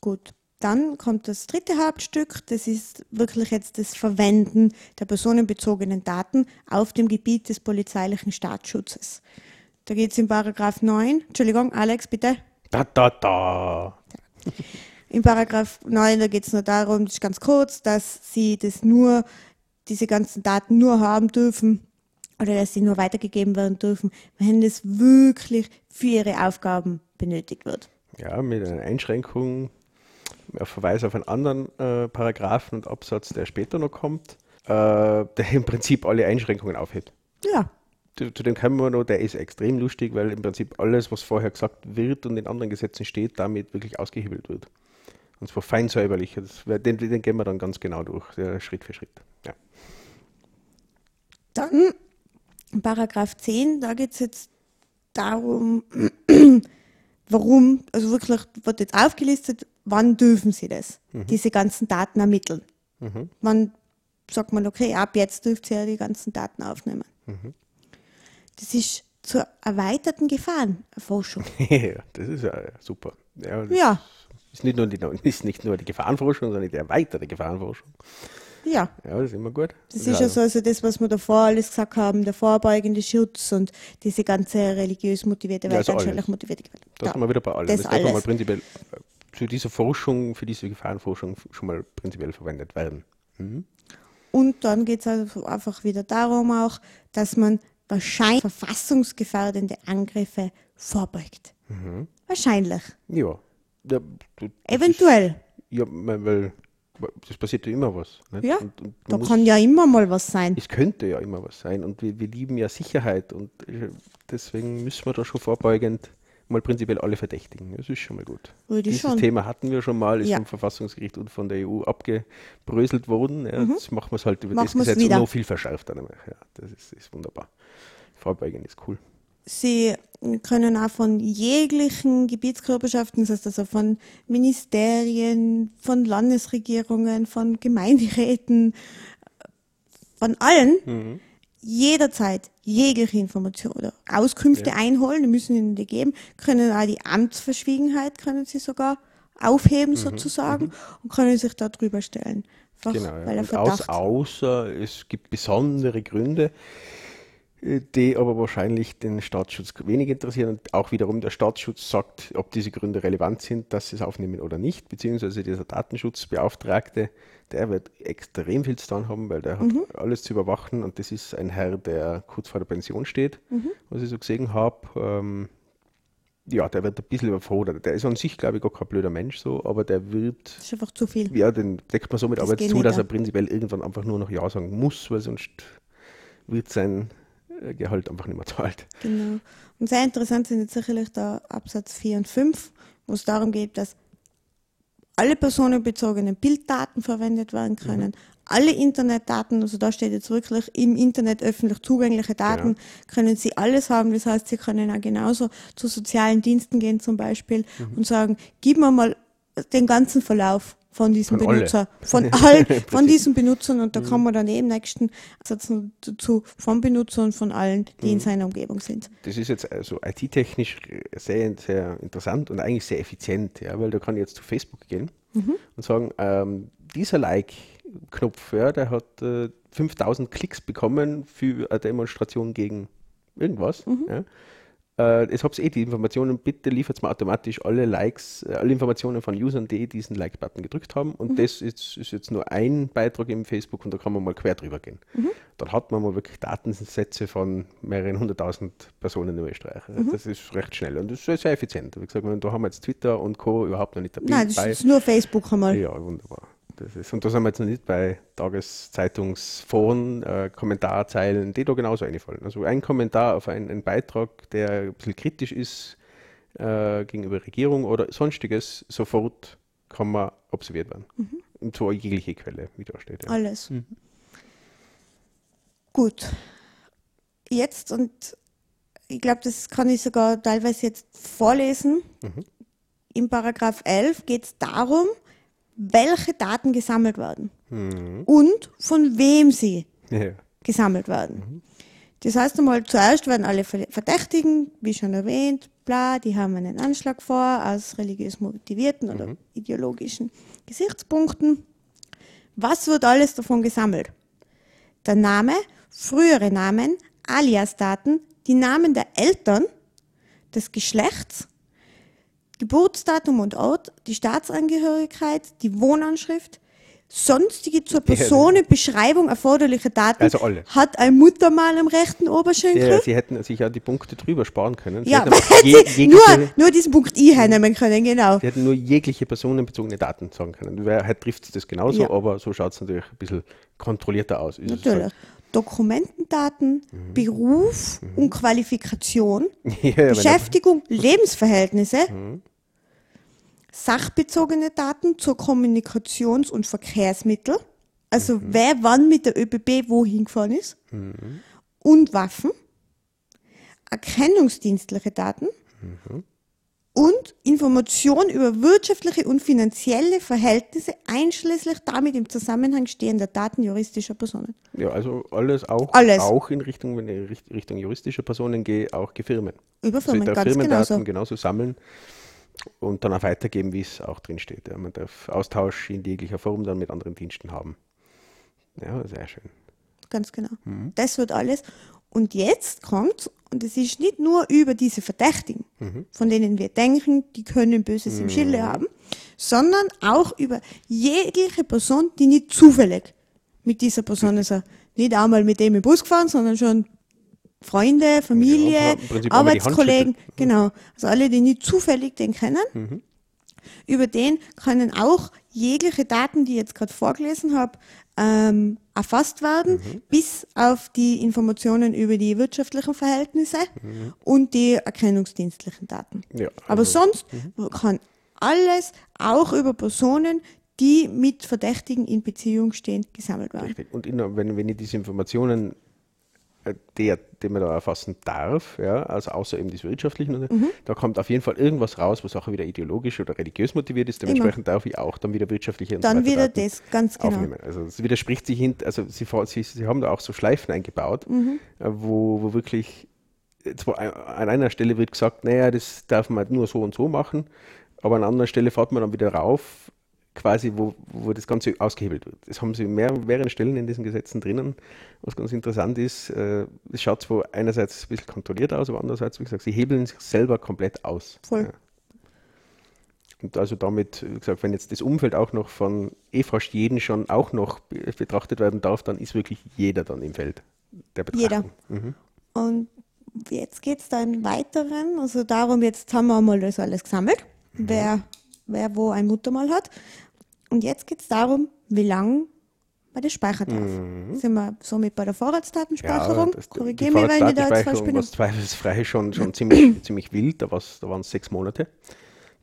Gut. Dann kommt das dritte Hauptstück. Das ist wirklich jetzt das Verwenden der personenbezogenen Daten auf dem Gebiet des polizeilichen Staatsschutzes. Da geht es in Paragraph 9. Entschuldigung, Alex, bitte. Da, da, da. In Paragraph 9, da geht es nur darum, das ist ganz kurz, dass sie das nur, diese ganzen Daten nur haben dürfen oder dass sie nur weitergegeben werden dürfen, wenn es wirklich für ihre Aufgaben benötigt wird. Ja, mit einer Einschränkung, auf Verweis auf einen anderen äh, Paragraphen und Absatz, der später noch kommt, äh, der im Prinzip alle Einschränkungen aufhebt. Ja, Zu, zu dem kommen wir noch, der ist extrem lustig, weil im Prinzip alles, was vorher gesagt wird und in anderen Gesetzen steht, damit wirklich ausgehebelt wird. Und zwar fein säuberlich. Das, den, den gehen wir dann ganz genau durch, der Schritt für Schritt. Ja. Dann in Paragraph 10, da geht es jetzt darum, (clears throat) warum, also wirklich wird jetzt aufgelistet, wann dürfen sie das, diese ganzen Daten ermitteln. Wann sagt man, okay, ab jetzt dürft ihr ja die ganzen Daten aufnehmen. Das ist zur erweiterten Gefahrenerforschung. (laughs) ja, das ist ja super. Ja, das Ja, Ist, nicht nur die, (laughs) ist nicht nur die Gefahrenforschung, sondern die erweiterte Gefahrenforschung. Ja. Ja, das ist immer gut. Das ist ja so also das, was wir davor alles gesagt haben, der vorbeugende Schutz und diese ganze religiös motivierte Ja, also alles. motivierte Gewalt. Da Ja. sind wir wieder bei allem. das Das, man mal alles. prinzipiell äh, zu dieser Forschung, für diese Gefahrenforschung schon mal prinzipiell verwendet werden. Und dann geht es also einfach wieder darum auch, dass man wahrscheinlich verfassungsgefährdende Angriffe vorbeugt. Mhm. Wahrscheinlich. Ja. ja Eventuell. Ist, ja, weil das passiert ja immer was. Nicht? Ja, Und, und Da muss, kann ja immer mal was sein. es könnte ja immer was sein. Und wir, wir lieben ja Sicherheit. Und äh, deswegen müssen wir da schon vorbeugend mal prinzipiell alle verdächtigen. Das ist schon mal gut. Würde Dieses schon. Thema hatten wir schon mal, ist Ja. vom Verfassungsgericht und von der EU abgebröselt worden. Ja, Jetzt machen wir es halt über Mhm. Machen das Gesetz wieder. und noch viel verschärfter. nämlich. Ja, das ist, ist wunderbar. Vorbeugend ist cool. Sie können auch von jeglichen Gebietskörperschaften, das heißt also von Ministerien, von Landesregierungen, von Gemeinderäten, von allen, jederzeit jegliche Informationen oder Auskünfte Ja. einholen, die müssen ihnen die geben, können auch die Amtsverschwiegenheit können sie sogar aufheben sozusagen und können sich da drüber stellen. Mhm, Genau, ja. aus, außer es gibt besondere Gründe, die aber wahrscheinlich den Staatsschutz wenig interessieren. Und auch wiederum der Staatsschutz sagt, ob diese Gründe relevant sind, dass sie es aufnehmen oder nicht. Beziehungsweise dieser Datenschutzbeauftragte, der wird extrem viel zu tun haben, weil der hat alles zu überwachen. Und das ist ein Herr, der kurz vor der Pension steht, was ich so gesehen habe. Ähm, ja, der wird ein bisschen überfordert. Der ist an sich, glaube ich, gar kein blöder Mensch so, aber der wird Das ist einfach zu viel. ja, den deckt man so mit Das Arbeit zu, dass ja. er prinzipiell irgendwann einfach nur noch Ja sagen muss, weil sonst wird sein Gehalt einfach nicht mehr zahlt. Genau. Und sehr interessant sind jetzt sicherlich da Absatz 4 und 5, wo es darum geht, dass alle personenbezogenen Bilddaten verwendet werden können, alle Internetdaten, also da steht jetzt wirklich im Internet öffentlich zugängliche Daten, können Sie alles haben. Das heißt, Sie können auch genauso zu sozialen Diensten gehen zum Beispiel und sagen, gib mir mal den ganzen Verlauf von diesem Von alle. Benutzer, von (laughs) all, von diesen Benutzern und da kann man dann eben nächsten Satz dazu von Benutzern von allen, die in seiner Umgebung sind. Das ist jetzt also IT-technisch sehr, sehr interessant und eigentlich sehr effizient, ja, weil da kann ich jetzt zu Facebook gehen und sagen, ähm, dieser Like-Knopf, ja, der hat äh, 5000 Klicks bekommen für eine Demonstration gegen irgendwas. Ja. Äh, jetzt habt ihr eh die Informationen, bitte liefert mir automatisch alle Likes, äh, alle Informationen von Usern, die diesen Like-Button gedrückt haben. Und das ist, ist jetzt nur ein Beitrag im Facebook und da kann man mal quer drüber gehen. Dann hat man mal wirklich Datensätze von mehreren hunderttausend Personen in Österreich. Das ist recht schnell und das ist sehr effizient. Wie gesagt, da haben wir jetzt Twitter und Co. überhaupt noch nicht dabei. Nein, das ist nur Facebook einmal. Ja, wunderbar. Das ist, und da sind wir jetzt noch nicht bei Tageszeitungsforen, äh, Kommentarzeilen, die da genauso einfallen. Also ein Kommentar auf einen, einen Beitrag, der ein bisschen kritisch ist äh, gegenüber Regierung oder sonstiges, sofort kann man observiert werden. Und zwar jegliche Quelle, wie da steht. Ja. Alles. Gut. Jetzt, und ich glaube, das kann ich sogar teilweise jetzt vorlesen. Im Paragraph 11 geht es darum, welche Daten gesammelt werden und von wem sie Ja. gesammelt werden. Das heißt einmal, zuerst werden alle Ver- Verdächtigen, wie schon erwähnt, bla, die haben einen Anschlag vor aus religiös motivierten oder ideologischen Gesichtspunkten. Was wird alles davon gesammelt? Der Name, frühere Namen, Aliasdaten, die Namen der Eltern, des Geschlechts, Geburtsdatum und Ort, die Staatsangehörigkeit, die Wohnanschrift, sonstige zur Personenbeschreibung erforderliche Daten Also alle. hat ein Muttermal am rechten Oberschenkel. ja, sie hätten sich ja die Punkte drüber sparen können. Sie Ja, (laughs) je- sie nur, jegliche- nur diesen Punkt I hernehmen können, genau. Sie hätten nur jegliche personenbezogene Daten sagen können. Wer halt trifft das genauso, Ja. aber so schaut es natürlich ein bisschen kontrollierter aus. Ist Natürlich. Dokumentendaten, Beruf und Qualifikation. (laughs) Ja, Beschäftigung, (laughs) Lebensverhältnisse, sachbezogene Daten zur Kommunikations- und Verkehrsmittel, also wer wann mit der ÖBB wohin gefahren ist, und Waffen, erkennungsdienstliche Daten und Informationen über wirtschaftliche und finanzielle Verhältnisse einschließlich damit im Zusammenhang stehender Daten juristischer Personen. Ja, also alles auch, Alles. auch in Richtung, wenn ich Richt- Richtung juristische Personen gehe, auch Firmen. Über Also Firmen, darf ganz Firmendaten genauso. genauso sammeln und dann auch weitergeben, wie es auch drin steht. Ja, man darf Austausch in jeglicher Form dann mit anderen Diensten haben. Ja, sehr schön. Ganz genau. Das wird alles. Und jetzt kommt, und es ist nicht nur über diese Verdächtigen, von denen wir denken, die können Böses im Schilde haben, sondern auch über jegliche Person, die nicht zufällig mit dieser Person ist. er Nicht einmal mit dem im Bus gefahren, sondern schon Freunde, Familie, Ja, Arbeitskollegen, Handschrift. genau. Also alle, die nicht zufällig den kennen. Über den können auch jegliche Daten, die ich jetzt gerade vorgelesen habe, ähm, erfasst werden, bis auf die Informationen über die wirtschaftlichen Verhältnisse und die erkennungsdienstlichen Daten. Ja, Aber also- sonst kann alles auch über Personen, die mit Verdächtigen in Beziehung stehen, gesammelt werden. Richtig. Und in, wenn, wenn ich diese Informationen der, den man da erfassen darf, ja, also außer eben das Wirtschaftliche, mhm. da kommt auf jeden Fall irgendwas raus, was auch wieder ideologisch oder religiös motiviert ist. Dementsprechend Immer. darf ich auch dann wieder wirtschaftliche und Dann so wieder Daten das, ganz genau. Aufnehmen. Also es widerspricht sich hin, also sie, sie, sie haben da auch so Schleifen eingebaut, mhm. Äh, wo, wo wirklich zwar an einer Stelle wird gesagt, naja, das darf man nur so und so machen, aber an anderer Stelle fährt man dann wieder rauf, quasi, wo, wo das Ganze ausgehebelt wird. Das haben sie mehr, mehreren Stellen in diesen Gesetzen drinnen. Was ganz interessant ist, äh, es schaut zwar einerseits ein bisschen kontrolliert aus, aber andererseits, wie gesagt, sie hebeln sich selber komplett aus. Voll. Ja. Und also damit, wie gesagt, wenn jetzt das Umfeld auch noch von eh fast jeden schon auch noch betrachtet werden darf, dann ist wirklich jeder dann im Feld der Betrachtung. Jeder. Mhm. Und jetzt geht es da im Weiteren, also darum, jetzt haben wir mal das alles gesammelt, mhm. wer, wer wo ein Muttermal hat. Und jetzt geht es darum, wie lange man das speichern darf. Mhm. Sind wir somit bei der Vorratsdatenspeicherung? Ja, Korrigiere mich, wenn ich da jetzt falsch bin. war zweifelsfrei schon, schon ziemlich, (coughs) ziemlich wild, da, da waren es sechs Monate.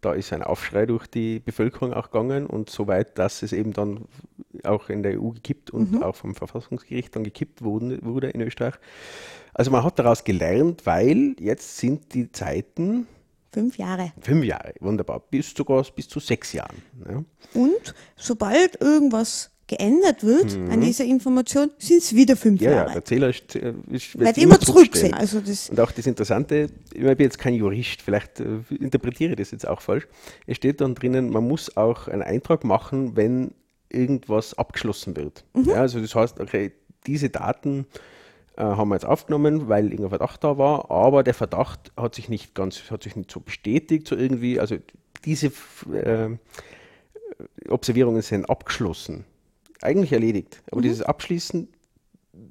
Da ist ein Aufschrei durch die Bevölkerung auch gegangen und soweit, dass es eben dann auch in der EU gekippt und mhm. auch vom Verfassungsgericht dann gekippt wurde, wurde in Österreich. Also man hat daraus gelernt, weil jetzt sind die Zeiten Fünf Jahre. Fünf Jahre, wunderbar. Bis sogar bis zu sechs Jahren. Ja. Und sobald irgendwas geändert wird mhm. an dieser Information, sind es wieder fünf ja, Jahre. Ja, der Zähler ist, äh, ist, wird immer zurücksehen. Also das Und auch das Interessante, ich bin jetzt kein Jurist, vielleicht äh, interpretiere ich das jetzt auch falsch. Es steht dann drinnen, man muss auch einen Eintrag machen, wenn irgendwas abgeschlossen wird. Mhm. Ja, also das heißt, okay, diese Daten äh, haben wir jetzt aufgenommen, weil irgendein Verdacht da war, aber der Verdacht hat sich nicht ganz, hat sich nicht so bestätigt, so irgendwie, also diese äh, Observierungen sind abgeschlossen, eigentlich erledigt. Aber mhm. dieses Abschließen,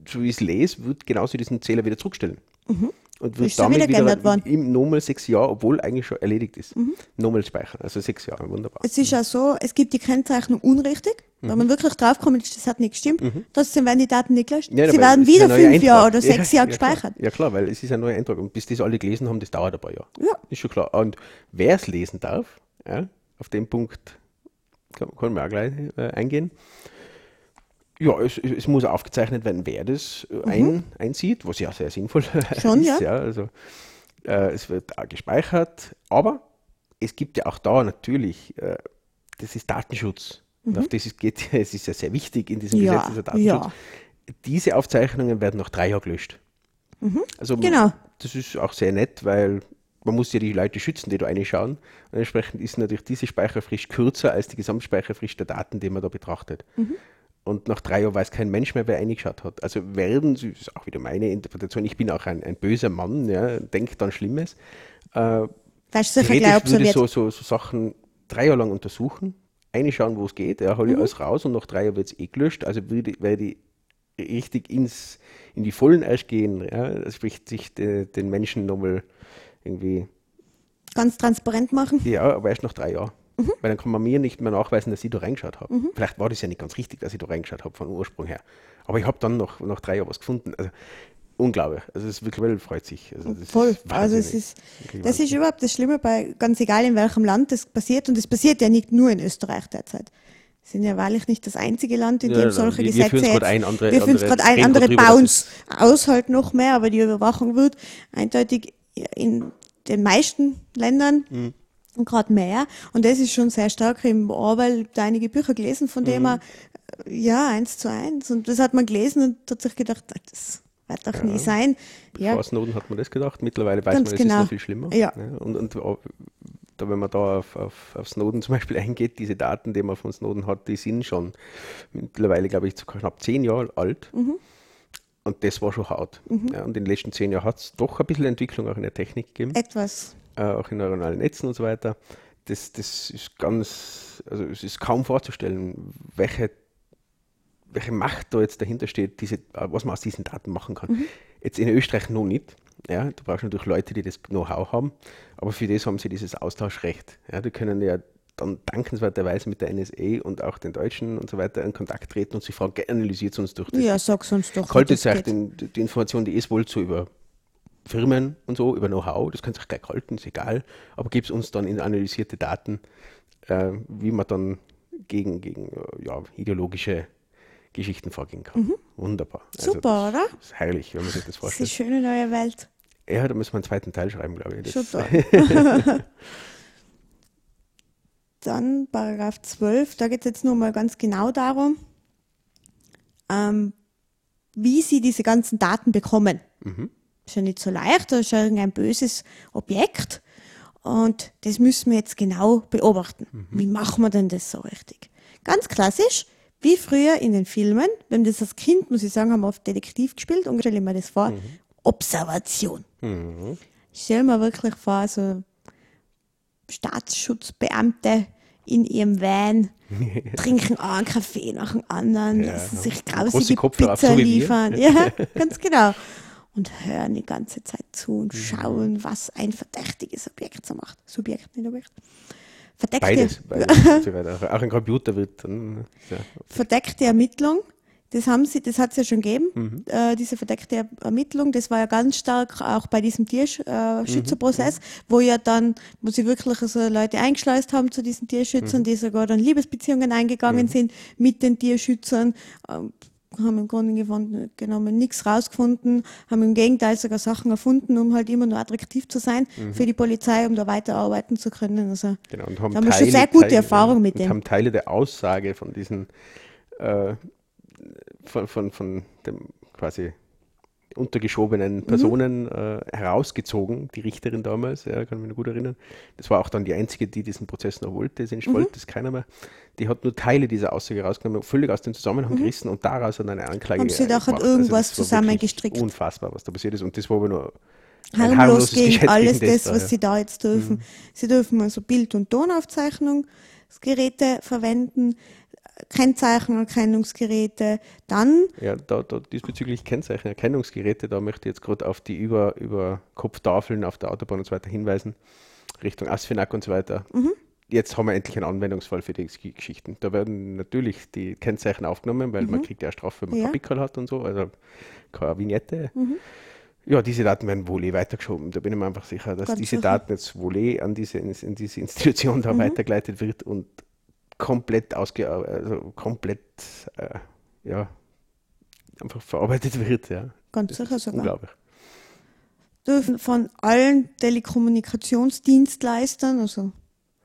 so wie ich es lese, wird genauso diesen Zähler wieder zurückstellen. Mhm. Und wird damit wieder, wieder im Normal sechs Jahre, obwohl eigentlich schon erledigt ist. Mhm. Normal speichern, also sechs Jahre, wunderbar. Es ist ja so, es gibt die Kennzeichnung unrichtig. Wenn man wirklich draufkommt, das hat nicht gestimmt, mhm. trotzdem werden die Daten nicht gelöscht. Ja, Sie werden wieder fünf Jahre oder sechs ja, Jahre gespeichert. Ja klar. ja klar, weil es ist ein neuer Eintrag. Und bis das alle gelesen haben, das dauert ein paar Jahre. Ja. Ist schon klar. Und wer es lesen darf, ja, auf den Punkt kann, kann man auch gleich äh, eingehen. Ja, es, es, muss aufgezeichnet werden, wer das äh, mhm. ein, einsieht, was ja sehr sinnvoll (laughs) Schon, ist. Ja. ja also, äh, es wird auch gespeichert, aber es gibt ja auch da natürlich, äh, das ist Datenschutz. Mhm. auf das es geht, es ist ja sehr wichtig in diesem ja, Gesetz, dieser Datenschutz. Ja. Diese Aufzeichnungen werden nach drei Jahren gelöscht. Mhm. Also genau. das ist auch sehr nett, weil man muss ja die Leute schützen, die da reinschauen. Und entsprechend ist natürlich diese Speicherfrist kürzer als die Gesamtspeicherfrist der Daten, die man da betrachtet. Mhm. Und nach drei Jahren weiß kein Mensch mehr, wer eingeschaut hat. Also werden, das ist auch wieder meine Interpretation, ich bin auch ein, ein böser Mann, ja, denkt dann Schlimmes. Äh, Weißt du, theoretisch würde so, so, so Sachen drei Jahre lang untersuchen reinschauen, wo es geht. Ja, hole ich mhm. alles raus und nach drei Jahren wird es eh gelöscht. Also werde ich richtig ins, in die Vollen erst gehen. Ja, das spricht sich de, den Menschen nochmal irgendwie. Ganz transparent machen? Ja, aber erst nach drei Jahren. Mhm. Weil dann kann man mir nicht mehr nachweisen, dass ich da reingeschaut habe. Mhm. Vielleicht war das ja nicht ganz richtig, dass ich da reingeschaut habe von Ursprung her. Aber ich habe dann noch nach drei Jahren was gefunden. Also unglaublich. Also es wirklich freut sich. Also Voll. also es ist, das ist überhaupt das Schlimme bei, ganz egal in welchem Land das passiert. Und es passiert ja nicht nur in Österreich derzeit. Wir sind ja wahrlich nicht das einzige Land, in dem ja, solche wir, Gesetze wir ein, andere, Wir führen es gerade ein, andere bauen es aus halt noch mehr, aber die Überwachung wird eindeutig in den meisten Ländern mhm. gerade mehr. Und das ist schon sehr stark. Im Orwell da einige Bücher gelesen, von dem mhm. er, ja, eins zu eins. Und das hat man gelesen und hat sich gedacht, das wird doch ja. nie sein. Ja. Vor Snowden hat man das gedacht, mittlerweile weiß Ganz man, es genau. ist noch viel schlimmer. Ja. Und, und da, wenn man da auf, auf, auf, Snowden (laughs) zum Beispiel eingeht, diese Daten, die man von Snowden hat, die sind schon mittlerweile, glaube ich, knapp zehn Jahre alt. Mhm. Und das war schon hart. Mhm. Ja, und in den letzten zehn Jahren hat es doch ein bisschen Entwicklung auch in der Technik gegeben. Etwas. Äh, auch in neuronalen Netzen und so weiter. Das, das ist ganz, also es ist kaum vorzustellen, welche welche Macht da jetzt dahinter steht, diese, was man aus diesen Daten machen kann. Mhm. Jetzt in Österreich noch nicht. Ja, du brauchst natürlich Leute, die das Know-how haben, aber für das haben sie dieses Austauschrecht. Ja, die können ja dann dankenswerterweise mit der NSA und auch den Deutschen und so weiter in Kontakt treten und sich fragen, analysiert uns durch das. Ja, sag's uns doch. Kaltet sich die, Information, die ist wohl so über Firmen und so, über Know-how, das kann sich gleich halten, ist egal, aber gibt es uns dann in analysierte Daten, äh, wie man dann gegen, gegen ja, ideologische Geschichten vorgehen kann. Wunderbar. Also Super, das oder? ist herrlich, wenn man sich das Das ist vorstellt. eine schöne neue Welt. Ja, da müssen wir einen zweiten Teil schreiben, glaube ich. Schon Das, toll. (laughs) Dann Paragraph 12, da geht es jetzt nur mal ganz genau darum, ähm, wie Sie diese ganzen Daten bekommen. Ist ja nicht so leicht, da ist ja irgendein böses Objekt und das müssen wir jetzt genau beobachten. Wie machen wir denn das so richtig? Ganz klassisch, wie früher in den Filmen, wenn das als Kind, muss ich sagen, haben wir oft Detektiv gespielt und stelle mir das vor, Observation. Ich stelle mir wirklich vor, so Staatsschutzbeamte in ihrem Van (laughs) trinken einen Kaffee nach dem anderen, Ja, lassen sich grausige Kopfhörer Pizza liefern. (laughs) Ja, ganz genau. Und hören die ganze Zeit zu Mhm. und schauen, was ein verdächtiges Objekt so macht. Subjekt, nicht Objekt. Verdeckte, beides, beides (laughs) so. Auch ein Computer wird dann. Ja, verdeckte Ermittlung, das haben sie, das hat es ja schon gegeben, Mhm. äh, diese verdeckte Er- Ermittlung, das war ja ganz stark auch bei diesem Tierschützerprozess, Mhm. wo ja dann, wo sie wirklich also Leute eingeschleust haben zu diesen Mhm. Tierschützern, die sogar dann Liebesbeziehungen eingegangen sind mit den Tierschützern, ähm, haben im Grunde genommen nichts rausgefunden, haben im Gegenteil sogar Sachen erfunden, um halt immer nur attraktiv zu sein Mhm. für die Polizei, um da weiterarbeiten zu können. Also genau. Und haben Da haben wir schon sehr gute Erfahrung mit und dem. haben Teile der Aussage von diesen, äh, von, von, von dem quasi. Untergeschobenen Personen äh, herausgezogen, die Richterin damals, ja, kann ich mich gut erinnern. Das war auch dann die einzige, die diesen Prozess noch wollte, sonst Mhm. wollte es keiner mehr. Die hat nur Teile dieser Aussage rausgenommen, völlig aus dem Zusammenhang gerissen und daraus dann eine Anklage Mhm. Haben sie da halt irgendwas das wirklich zusammengestrickt. Unfassbar, was da passiert ist. Und das war aber nur harmlos gegen Geschäft alles gegen das, da, was ja. Mhm. sie da jetzt dürfen. Sie dürfen also Bild- und Tonaufzeichnungsgeräte verwenden, Kennzeichenerkennungsgeräte, dann Ja, da, da diesbezüglich Kennzeichenerkennungsgeräte, da möchte ich jetzt gerade auf die über, über Kopftafeln auf der Autobahn und so weiter hinweisen, Richtung Asfinag und so weiter. Mhm. Jetzt haben wir endlich einen Anwendungsfall für die Geschichten. Da werden natürlich die Kennzeichen aufgenommen, weil man kriegt ja Strafe, wenn man Mhm. Ja. kein hat und so, also keine Vignette. Mhm. Ja, diese Daten werden wohl eh weitergeschoben. Da bin ich mir einfach sicher, dass Ganz diese sicher. Daten jetzt wohl eh an diese, in diese Institution Mhm. da weitergeleitet wird und komplett ausge, also komplett, äh, ja, einfach verarbeitet wird, ja. ganz sicher sogar. unglaublich. dürfen von allen Telekommunikationsdienstleistern, also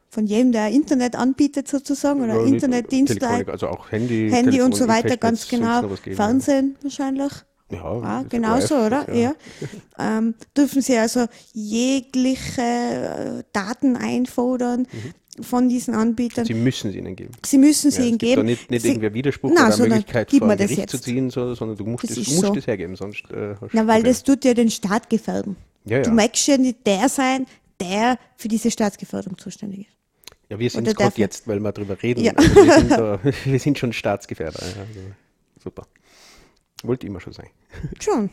von jedem, der Internet anbietet sozusagen, oder Ja, Internetdienstleister, also auch Handy, Handy und so weiter, ganz genau, geben, Fernsehen wahrscheinlich. Ja, Ja, das genauso, oder? das, Ja. Ähm, dürfen Sie also jegliche äh, Daten einfordern von diesen Anbietern. Sie müssen es ihnen geben. Sie müssen sie Ja, es ihnen geben. nicht, nicht Sie- irgendwie einen Widerspruch Nein, oder Möglichkeit, gib vor Gericht zu ziehen, so, sondern du musst Das es du musst so. hergeben, sonst äh, du Na, weil Probleme. das tut ja den Staat gefährden. Ja, Du ja. möchtest ja nicht der sein, der für diese Staatsgefährdung zuständig ist. ja, wir sind es gerade jetzt, weil wir darüber reden. Ja. Also wir, sind da, (laughs) wir sind schon Staatsgefährder. Also, super. Wollte immer schon sein. Schon.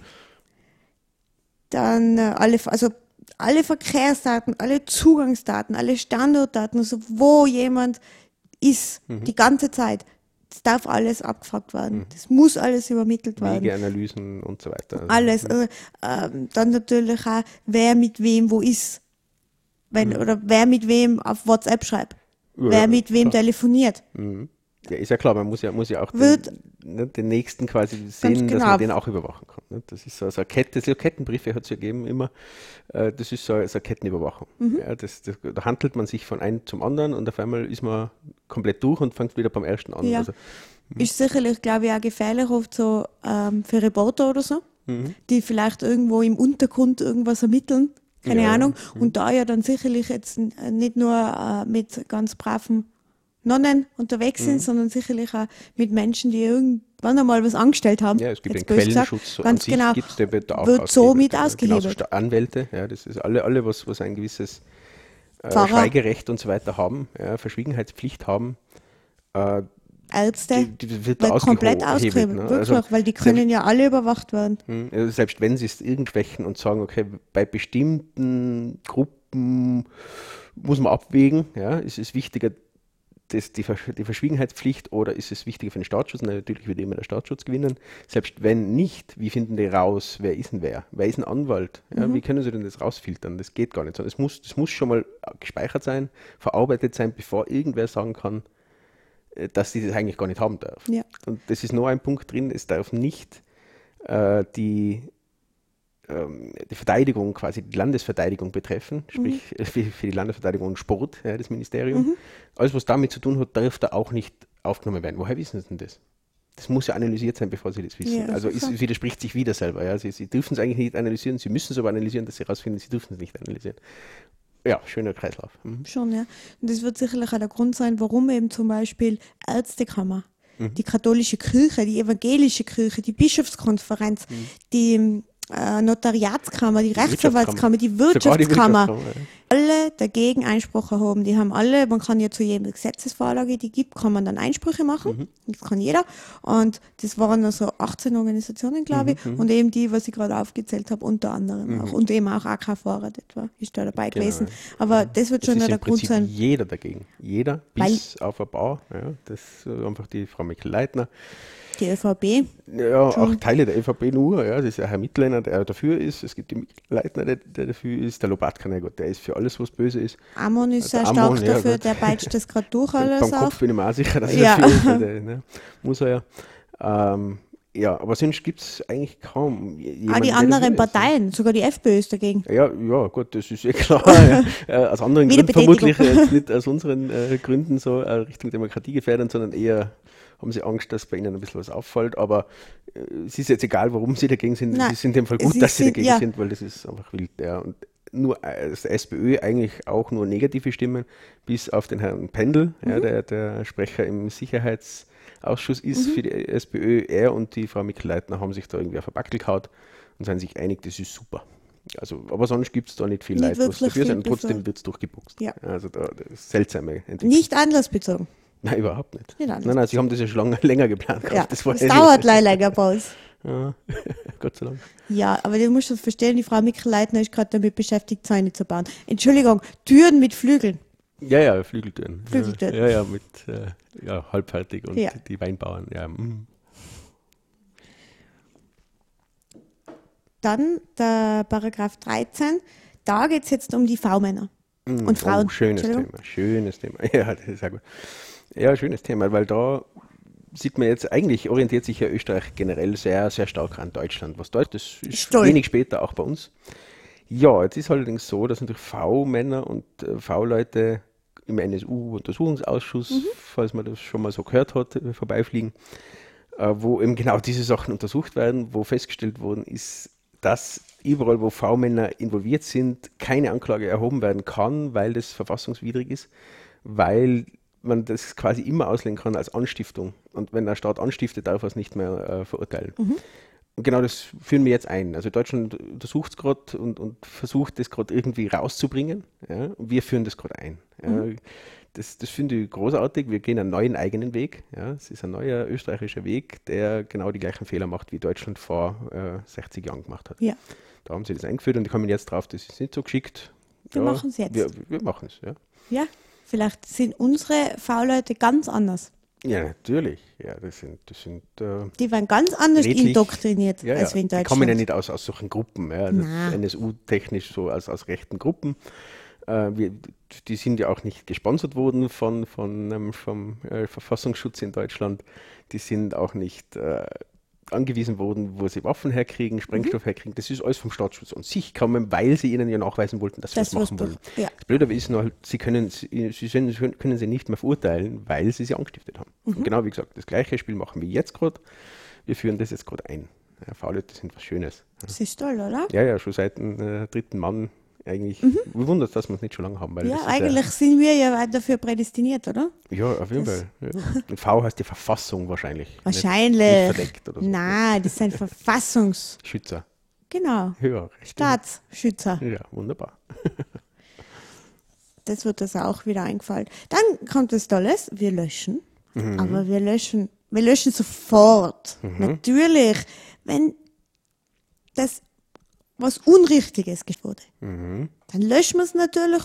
Dann äh, alle, also alle Verkehrsdaten, alle Zugangsdaten, alle Standortdaten, also wo jemand ist, Mhm. die ganze Zeit. Das darf alles abgefragt werden. Das muss alles übermittelt werden. Wegeanalysen und so weiter. Also, Alles. Also, ähm, dann natürlich auch, wer mit wem wo ist. Wenn, Mhm. Oder wer mit wem auf WhatsApp schreibt. Ja, wer mit wem klar. telefoniert. Mhm. Ja, ist ja klar, man muss ja, muss ja auch Wird- den, ne, den Nächsten quasi sehen, dass genau. man den auch überwachen kann. Ne? Das ist so, so eine Kette, so Kettenbriefe hat es ja gegeben immer. Äh, das ist so, so eine Kettenüberwachung. Mhm. Ja, das, das, da handelt man sich von einem zum anderen und auf einmal ist man komplett durch und fängt wieder beim ersten an. Ja. Also, Ist sicherlich, glaube ich, auch gefährlich oft so ähm, für Reporter oder so, Mhm. die vielleicht irgendwo im Untergrund irgendwas ermitteln, keine Ja, ja. Ahnung, und da ja dann sicherlich jetzt nicht nur äh, mit ganz braven Nonnen unterwegs Mhm. sind, sondern sicherlich auch mit Menschen, die irgendwann einmal was angestellt haben. ja, es gibt den gesagt. Quellenschutz an Ganz genau. gibt's, der wird auch Wird so mit Genau, ausgehebelt. Anwälte, ja, das ist alle, alle was, was ein gewisses äh. Schweigerecht und so weiter haben, ja, Verschwiegenheitspflicht haben. Äh, Ärzte die, die wird komplett ausgehebelt. Ne? wirklich, Also, weil die können ja alle überwacht werden. Hm, also selbst wenn sie es irgendwelchen und sagen, okay, bei bestimmten Gruppen muss man abwägen, ja, ist es wichtiger, das, die, Versch die Verschwiegenheitspflicht oder ist es wichtiger für den Staatsschutz? Na, natürlich wird immer der Staatsschutz gewinnen. Selbst wenn nicht, wie finden die raus, wer ist denn wer? Wer ist ein Anwalt? Ja, Wie können sie denn das rausfiltern? Das geht gar nicht. Es muss, das muss schon mal gespeichert sein, verarbeitet sein, bevor irgendwer sagen kann, äh, dass sie das eigentlich gar nicht haben darf. Ja. Und das ist noch ein Punkt drin, es darf nicht äh, die, ähm, die Verteidigung, quasi die Landesverteidigung betreffen, sprich äh, für, für die Landesverteidigung und Sport, ja, das Ministerium. Alles, was damit zu tun hat, darf da auch nicht aufgenommen werden. Woher wissen Sie denn das? Das muss ja analysiert sein, bevor Sie das wissen. Ja, also es, widerspricht sich wieder selber. Ja. Sie, Sie dürfen es eigentlich nicht analysieren, Sie müssen es aber analysieren, dass Sie herausfinden, Sie dürfen es nicht analysieren. Ja, schöner Kreislauf. Mhm. Schon, ja. Und das wird sicherlich auch der Grund sein, warum eben zum Beispiel Ärztekammer, Mhm. die katholische Kirche, die evangelische Kirche, die Bischofskonferenz, Mhm. die Notariatskammer, die Rechtsanwaltskammer, die Sogar die Wirtschaftskammer, Wirtschaftskammer. Alle dagegen Einspruch erhoben. Die haben alle, man kann ja zu jedem Gesetzesvorlage, die gibt, kann man dann Einsprüche machen. Mhm. Das kann jeder. Und das waren also 18 Organisationen, glaube ich. Mhm, Und eben die, was ich gerade aufgezählt habe, unter anderem auch. Und eben auch AK Vorrat etwa ist da dabei Genau, gewesen. Aber das wird schon ist noch der Grund Prinzip sein. jeder dagegen. Jeder, Weil- bis auf ein paar. Ja, das äh, einfach die Frau Mikl-Leitner. Die ÖVP. Ja, auch Teile der ÖVP nur. Ja, das ist ja Herr Mittliner, der dafür ist. Es gibt die Mikl-Leitner, der, der dafür ist. Der Lobatka, na gut, der ist für alles, was böse ist. Amon ist sehr Der stark ja, dafür, der peitscht das gerade durch (laughs) Beim alles auch. Kopf bin ich mir auch sicher, dass er Ja. (laughs) dafür ist. ne, muss er ja. Ähm, ja, aber sonst gibt es eigentlich kaum. jemanden, Ah, die der anderen ist, ne? Parteien, sogar die FPÖ ist dagegen. Ja, ja, gut, das ist eh (laughs) klar. ja. Äh, aus anderen Gründen vermutlich jetzt nicht aus unseren äh, Gründen so äh, Richtung Demokratie gefährden, sondern eher haben sie Angst, dass bei ihnen ein bisschen was auffällt. Aber äh, es ist jetzt egal, warum sie dagegen sind. Nein, es ist in dem Fall gut, ist- dass sie dagegen ja. sind, weil das ist einfach wild. Ja. Und nur äh, aus der SPÖ eigentlich auch nur negative Stimmen, bis auf den Herrn Pendel, ja, Mhm. der, der Sprecher im Sicherheitsausschuss ist für die SPÖ. Er und die Frau Mikl-Leitner haben sich da irgendwie auf den Backel gehauen und sind sich einig, das ist super. Also, aber sonst gibt es da nicht viel Nicht Leid, was dafür sind. Und trotzdem wird es durchgebuchst. Ja. Also da, das seltsame Entwicklung. Nicht anlassbezogen. Nein, überhaupt nicht. Nicht nein, nein, sie haben das ja schon lange, (laughs) länger geplant. Ja, das ja dauert leider länger uns. Ja, (laughs) Gott sei Dank. Ja, aber du musst das verstehen, die Frau Mikl-Leitner ist gerade damit beschäftigt, Zäune zu bauen. Entschuldigung, Türen mit Flügeln. Ja, ja, Flügeltüren. Flügeltüren. Ja, ja, mit äh, ja, halbfertig und Ja. die Weinbauern. Ja, mm. Dann der Paragraph 13, da geht es jetzt um die V-Männer Mm, und Frauen. Oh, schönes. Thema, schönes Thema. (laughs) Ja, das ist sehr gut. Ja, schönes Thema, weil da sieht man jetzt, eigentlich orientiert sich ja Österreich generell sehr, sehr stark an Deutschland. Was Deutsch, das ist Stolz. wenig später auch bei uns. Ja, jetzt ist allerdings so, dass natürlich V-Männer und äh, V-Leute im NSU-Untersuchungsausschuss, Mhm. falls man das schon mal so gehört hat, äh, vorbeifliegen, äh, wo eben genau diese Sachen untersucht werden, wo festgestellt worden ist, dass überall, wo V-Männer involviert sind, keine Anklage erhoben werden kann, weil das verfassungswidrig ist, weil man das quasi immer auslegen kann als Anstiftung. Und wenn der Staat anstiftet, darf er es nicht mehr äh, verurteilen. Und genau das führen wir jetzt ein. Also Deutschland untersucht es gerade und, und versucht das gerade irgendwie rauszubringen. Ja? Und wir führen das gerade ein. Ja? Das, das finde ich großartig. Wir gehen einen neuen eigenen Weg. Ja? Es ist ein neuer österreichischer Weg, der genau die gleichen Fehler macht, wie Deutschland vor äh, 60 Jahren gemacht hat. Ja, Da haben sie das eingeführt und die kommen jetzt drauf, das ist nicht so geschickt. Wir machen's jetzt. Wir, wir machen es, ja. ja. Vielleicht sind unsere V-Leute ganz anders. Ja, natürlich. Ja, das sind, das sind äh, Die werden ganz anders Redlich. indoktriniert ja, als ja. wir in Die Deutschland. kommen ja nicht aus, aus solchen Gruppen, ja. NSU-technisch so aus, aus rechten Gruppen. Äh, wir, die sind ja auch nicht gesponsert worden von, von, ähm, vom äh, Verfassungsschutz in Deutschland. Die sind auch nicht äh, angewiesen worden, wo sie Waffen herkriegen, Mhm. Sprengstoff herkriegen. Das ist alles vom Staatsschutz an sich gekommen, weil sie ihnen ja nachweisen wollten, dass sie Das das machen was wollen. ja. Das Blöde aber ist nur, halt, sie können, sie, sie sind, können sie nicht mehr verurteilen, weil sie sie angestiftet haben. Mhm. Genau wie gesagt, das gleiche Spiel machen wir jetzt gerade. Wir führen das jetzt gerade ein. Ja, V-Leute sind was Schönes. Das ist toll, oder? Ja, ja, schon seit dem äh, dritten Mann eigentlich. Mhm. Wundert, dass wir es nicht schon lange haben. Weil Ja, das eigentlich sind wir ja dafür prädestiniert, oder? Ja, auf jeden Fall. Ja. V heißt die Verfassung wahrscheinlich. nicht- Wahrscheinlich. Nicht verdeckt oder so. Nein, das sind Verfassungs... (laughs) Schützer. Genau. Ja. Staatsschützer. Ja, wunderbar. (laughs) Das wird uns auch wieder eingefallen. Dann kommt das Tolles, wir löschen. Mhm. Aber wir löschen, wir löschen sofort. Natürlich, wenn das was Unrichtiges wurde, Mhm. dann löschen wir es natürlich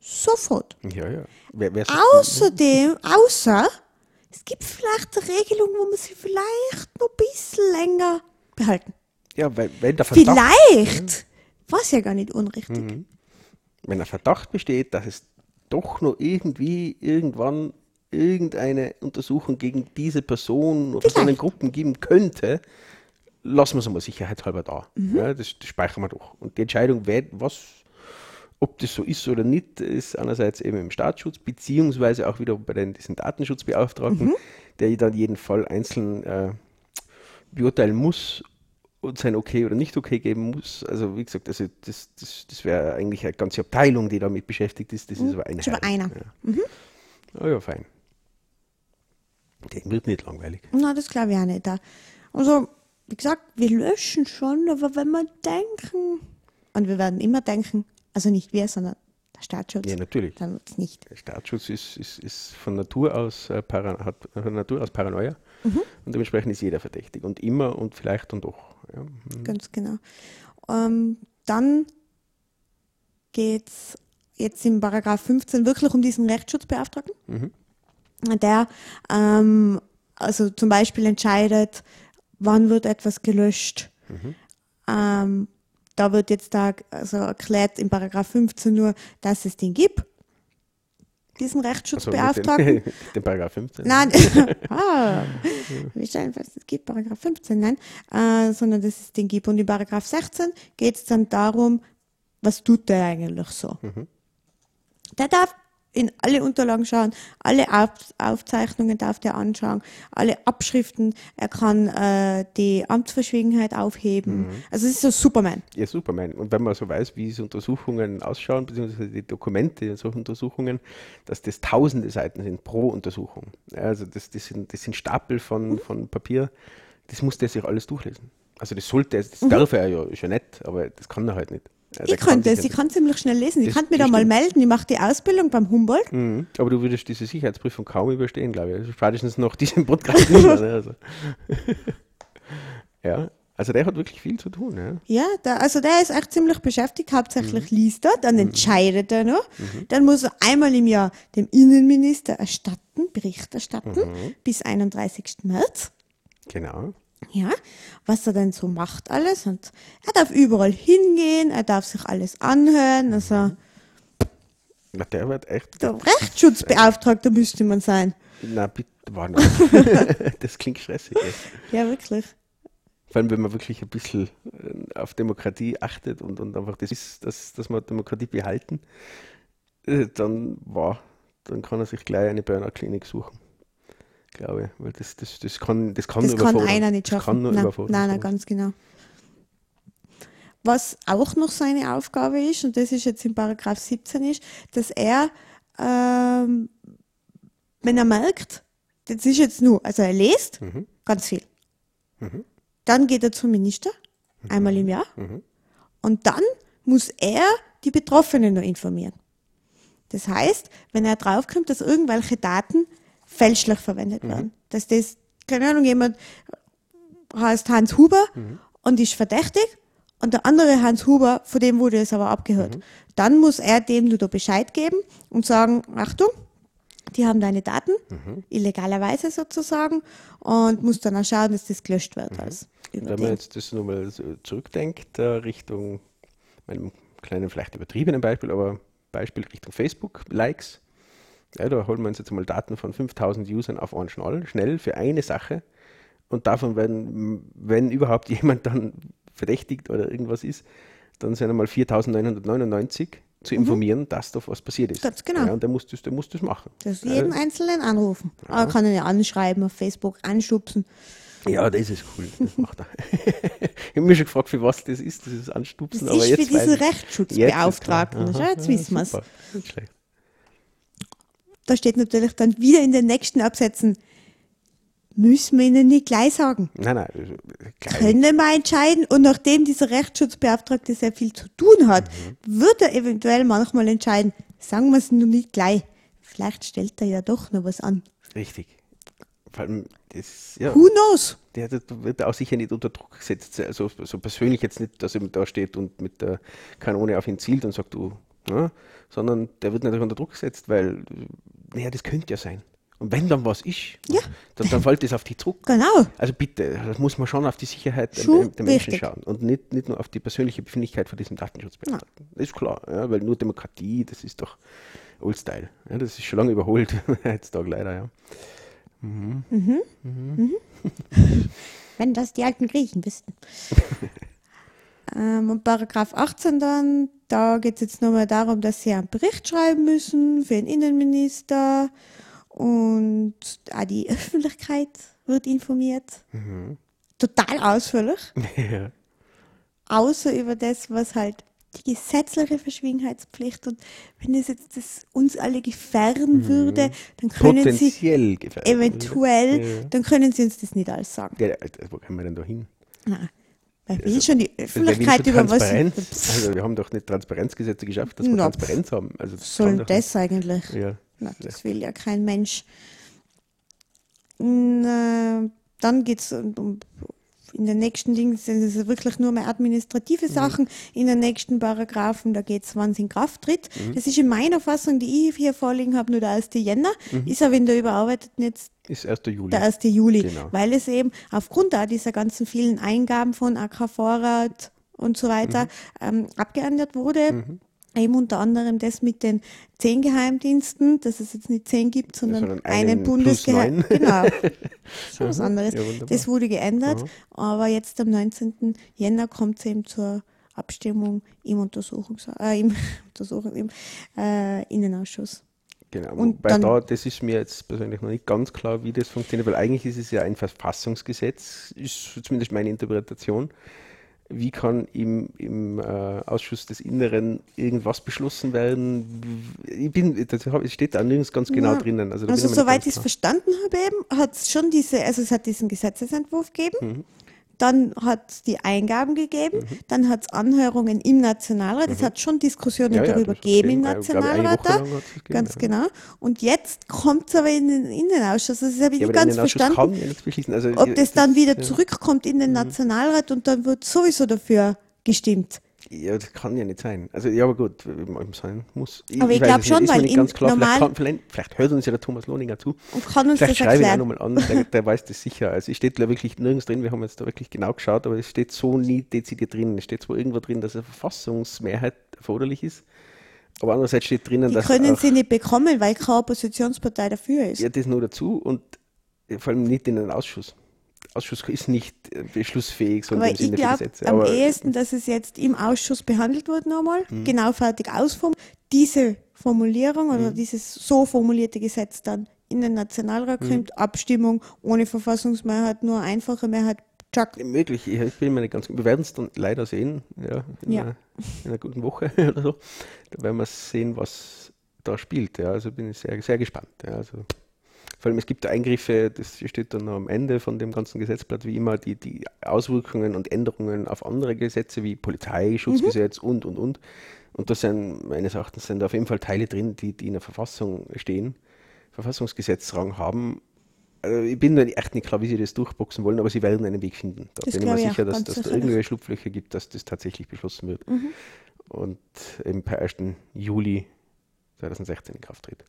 sofort. Ja, ja. Wer, wer Außerdem, außer, es gibt vielleicht eine Regelung, wo man sie vielleicht noch ein bisschen länger behalten. ja, weil, wenn der Verdacht, Vielleicht war es ja gar nicht unrichtig. wenn der Verdacht besteht, dass es doch noch irgendwie irgendwann irgendeine Untersuchung gegen diese Person oder Personengruppen geben könnte, lassen wir es mal sicherheitshalber da. Ja, das, das speichern wir doch. Und die Entscheidung, wer, was, ob das so ist oder nicht, ist einerseits eben im Staatsschutz, beziehungsweise auch wieder bei den, diesen Datenschutzbeauftragten, der dann jeden Fall einzeln äh, beurteilen muss und sein Okay oder nicht Okay geben muss. Also wie gesagt, also das, das, das wäre eigentlich eine ganze Abteilung, die damit beschäftigt ist. Das ist aber eine. Ist aber einer. Ja. Ah ja, fein. Der wird nicht langweilig. Na, das glaube ich auch nicht. Also, wie gesagt, wir löschen schon, aber wenn wir denken, und wir werden immer denken, also nicht wir, sondern der Staatsschutz, Ja, natürlich. dann es nicht. Der Staatsschutz ist, ist, ist von Natur aus äh, para, hat von Natur aus Paranoia und dementsprechend ist jeder verdächtig und immer und vielleicht und doch. Ja. Ganz genau. Ähm, dann geht es jetzt im Paragraph 15 wirklich um diesen Rechtsschutzbeauftragten, der ähm, also zum Beispiel entscheidet, wann wird etwas gelöscht. Ähm, da wird jetzt da also erklärt im Paragraph 15 nur, dass es den gibt, diesen Rechtsschutzbeauftragten. mit den, (laughs) Paragraph 15. Nein, (laughs) ah, wie stellen fest, es gibt Paragraph 15, nein, äh, sondern dass es den gibt. Und in Paragraph 16 geht es dann darum, was tut der eigentlich so? Der darf in alle Unterlagen schauen, alle Auf Aufzeichnungen darf der anschauen, alle Abschriften, er kann äh, die Amtsverschwiegenheit aufheben. Also es ist so Superman. Ja, Superman. Und wenn man so weiß, wie diese Untersuchungen ausschauen, beziehungsweise die Dokumente in solchen Untersuchungen, dass das tausende Seiten sind pro Untersuchung. Also das, das, sind, das sind Stapel von, von Papier, das muss der sich alles durchlesen. Also das sollte, er- das darf er ja, ist ja nett, aber das kann er halt nicht. Der Ich könnte es, ich kann ziemlich schnell lesen. Ich kann mich da mal melden. Ich mache die Ausbildung beim Humboldt. Mhm. Aber du würdest diese Sicherheitsprüfung kaum überstehen, glaube ich. Also Spätestens noch diesen Podcast nicht mehr, ne? also. (laughs) ja, also der hat wirklich viel zu tun. Ja. Ja, da, also der ist echt ziemlich beschäftigt. Hauptsächlich liest er, dann entscheidet er noch. Dann muss er einmal im Jahr dem Innenminister erstatten, Bericht erstatten, bis 31. März. Genau. Ja, was er denn so macht alles. Und er darf überall hingehen, er darf sich alles anhören. Also Na, der wird echt. der Rechtsschutzbeauftragter müsste man sein. Na, bitte, war noch. (laughs) das klingt stressig. Ja. Ja, wirklich. Vor allem, wenn man wirklich ein bisschen äh, auf Demokratie achtet und, und einfach das ist, dass, dass man Demokratie behalten, äh, dann war, dann kann er sich gleich eine Burnout-Klinik suchen. Glaube ich. Weil das, das, das kann, das kann Das nur kann einer nicht Das schaffen. kann nur nein, nein, nein, ganz genau. Was auch noch seine Aufgabe ist, und das ist jetzt in Paragraph 17 ist, dass er, ähm, wenn er merkt, das ist jetzt nur, also er liest Mhm. ganz viel. Dann geht er zum Minister, einmal im Jahr, und dann muss er die Betroffenen noch informieren. Das heißt, wenn er draufkommt, dass irgendwelche Daten fälschlich verwendet werden, dass das, keine Ahnung, jemand heißt Hans Huber und ist verdächtig und der andere Hans Huber, von dem wurde es aber abgehört. Dann muss er dem nur da Bescheid geben und sagen, Achtung, die haben deine Daten, illegalerweise sozusagen, und muss dann auch schauen, dass das gelöscht wird. Als Wenn man den. jetzt das nochmal so zurückdenkt, äh, Richtung meinem kleinen, vielleicht übertriebenen Beispiel, aber Beispiel Richtung Facebook-Likes. Ja, da holen wir uns jetzt mal Daten von 5000 Usern auf einen Schnall, schnell für eine Sache. Und davon werden, wenn überhaupt jemand dann verdächtigt oder irgendwas ist, dann sind einmal 4999 zu informieren, dass da was passiert ist. Mhm. Ganz genau. Ja, und der muss das, der muss das machen. Das jeden Einzelnen anrufen. Aber kann ihn ja anschreiben auf Facebook, anstupsen. Ja, das ist cool. Das macht er. ich habe mich schon gefragt, für was das ist, dieses Anstupsen. Das aber ist jetzt für weiß diese ich. Rechtsschutzbeauftragten. Jetzt, jetzt wissen wir's. super. Nicht schlecht. Da steht natürlich dann wieder in den nächsten Absätzen, müssen wir ihnen nicht gleich sagen. Nein, nein. Gleich. Können wir entscheiden und nachdem dieser Rechtsschutzbeauftragte sehr viel zu tun hat, Mhm. wird er eventuell manchmal entscheiden, sagen wir es nur nicht gleich. Vielleicht stellt er ja doch noch was an. Richtig. Vor allem, das, ja, Who knows? der, der wird auch sicher nicht unter Druck gesetzt. Also so persönlich jetzt nicht, dass er da steht und mit der Kanone auf ihn zielt und sagt, du, ne? sondern der wird nicht unter Druck gesetzt, weil, naja, das könnte ja sein. Und wenn dann was ist, Ja. dann, dann fällt das auf die zurück. Genau. Also bitte, das muss man schon auf die Sicherheit der, Schon der Menschen schauen und nicht, nicht nur auf die persönliche Befindlichkeit von diesem Datenschutzbeauftragten. Das ist klar, ja, weil nur Demokratie, das ist doch Old Style. Ja, das ist schon lange überholt, (laughs) heutzutage leider, ja. (laughs) Wenn das die alten Griechen wüssten. (laughs) ähm, und Paragraph 18 dann, da geht es jetzt nochmal darum, dass sie einen Bericht schreiben müssen für den Innenminister und auch die Öffentlichkeit wird informiert. Total ausführlich. (laughs) ja. außer über das, was halt die gesetzliche Verschwiegenheitspflicht und wenn es jetzt das uns alle gefährden würde, dann können sie Potenziell gefährdet. eventuell, Ja. dann können sie uns das nicht alles sagen. Ja, wo kommen wir denn da hin? Nein. Weil will schon die Öffentlichkeit über was? Also wir haben doch nicht Transparenzgesetze geschafft, dass wir Na, Transparenz haben. Also das soll das eigentlich? Ja. Na, das will ja kein Mensch. Na, dann geht es um, um, in den nächsten Dingen sind es wirklich nur mehr administrative Mhm. Sachen. In den nächsten Paragraphen, da geht es, wann es in Kraft tritt. Mhm. Das ist in meiner Fassung, die ich hier vorliegen habe, nur der 1. Jänner. Mhm. Ist aber in der überarbeiteten jetzt Ist 1. Juli. der 1. Juli, Genau. weil es eben aufgrund auch dieser ganzen vielen Eingaben von AK-Vorrat und so weiter ähm, abgeändert wurde. Eben unter anderem das mit den zehn Geheimdiensten, dass es jetzt nicht zehn gibt, sondern, sondern einen, einen plus Bundesgeheim. neun. Genau. (laughs) Schon was anderes. Ja, das wurde geändert, aber jetzt am 19. Jänner kommt es eben zur Abstimmung im Untersuchungs äh, im, (laughs) Untersuchung, im äh, Innenausschuss. Genau. Und dann- da, das ist mir jetzt persönlich noch nicht ganz klar, wie das funktioniert, weil eigentlich ist es ja ein Verfassungsgesetz, ist zumindest meine Interpretation. Wie kann im, im äh, Ausschuss des Inneren irgendwas beschlossen werden? Ich bin, das steht da nirgends ganz genau Ja. drinnen. Also, Also soweit ich es verstanden habe, eben, hat es schon diese, also es hat diesen Gesetzesentwurf gegeben, Mhm. Dann hat es die Eingaben gegeben, dann hat es Anhörungen im Nationalrat, es hat schon Diskussionen Mhm. Ja, ja, darüber das hat gegeben im Nationalrat da, hat's gegeben, ganz ja. genau. Und jetzt kommt es aber in den Innenausschuss, also das habe ich Ja, nicht ganz verstanden, ja beschließen. Also, ob äh, das dann wieder ja. Mhm. zurückkommt in den Nationalrat und dann wird sowieso dafür gestimmt. Ja, das kann ja nicht sein. Also, ja, aber gut, sein muss. Aber ich weiß glaub es schon, weil nicht in ganz klar. Vielleicht, normal- kann, vielleicht, vielleicht hört uns ja der Thomas Lohninger zu. Und kann uns Vielleicht das schreibe ich auch erklären. nochmal an, der, der weiß das sicher. Also es steht da wirklich nirgends drin, wir haben jetzt da wirklich genau geschaut, aber es steht so nie dezidiert drin. Es steht zwar irgendwo drin, dass eine Verfassungsmehrheit erforderlich ist, aber andererseits steht drinnen, Die dass können sie nicht bekommen, weil keine Oppositionspartei dafür ist. ja, das nur dazu und vor allem nicht in den Ausschuss. Ausschuss ist nicht äh, beschlussfähig, sondern Aber im ich Sinne für glaube Gesetze. am Aber ehesten, dass es jetzt im Ausschuss behandelt wurde nochmal, Mhm. genau fertig ausformuliert, diese Formulierung oder Mhm. dieses so formulierte Gesetz dann in den Nationalrat Mhm. kommt, Abstimmung ohne Verfassungsmehrheit, nur einfache Mehrheit, tschack. möglich, ich, ich bin mir nicht ganz Wir werden es dann leider sehen, ja, in, Ja. Einer, in einer guten Woche (laughs) oder so. Da werden wir sehen, was da spielt. Ja. Also bin ich sehr, sehr gespannt. Ja. Also, vor allem, es gibt Eingriffe, das steht dann am Ende von dem ganzen Gesetzblatt, wie immer, die, die Auswirkungen und Änderungen auf andere Gesetze wie Polizeischutzgesetz und, und, und. Und da sind meines Erachtens sind da auf jeden Fall Teile drin, die, die in der Verfassung stehen, Verfassungsgesetzrang haben. Also ich bin da echt nicht klar, wie sie das durchboxen wollen, aber sie werden einen Weg finden. Da Das bin ich mir sicher, dass, dass da sicherlich. irgendwelche Schlupflöcher gibt, dass das tatsächlich beschlossen wird. Und eben per 1. Juli 2016 in Kraft tritt.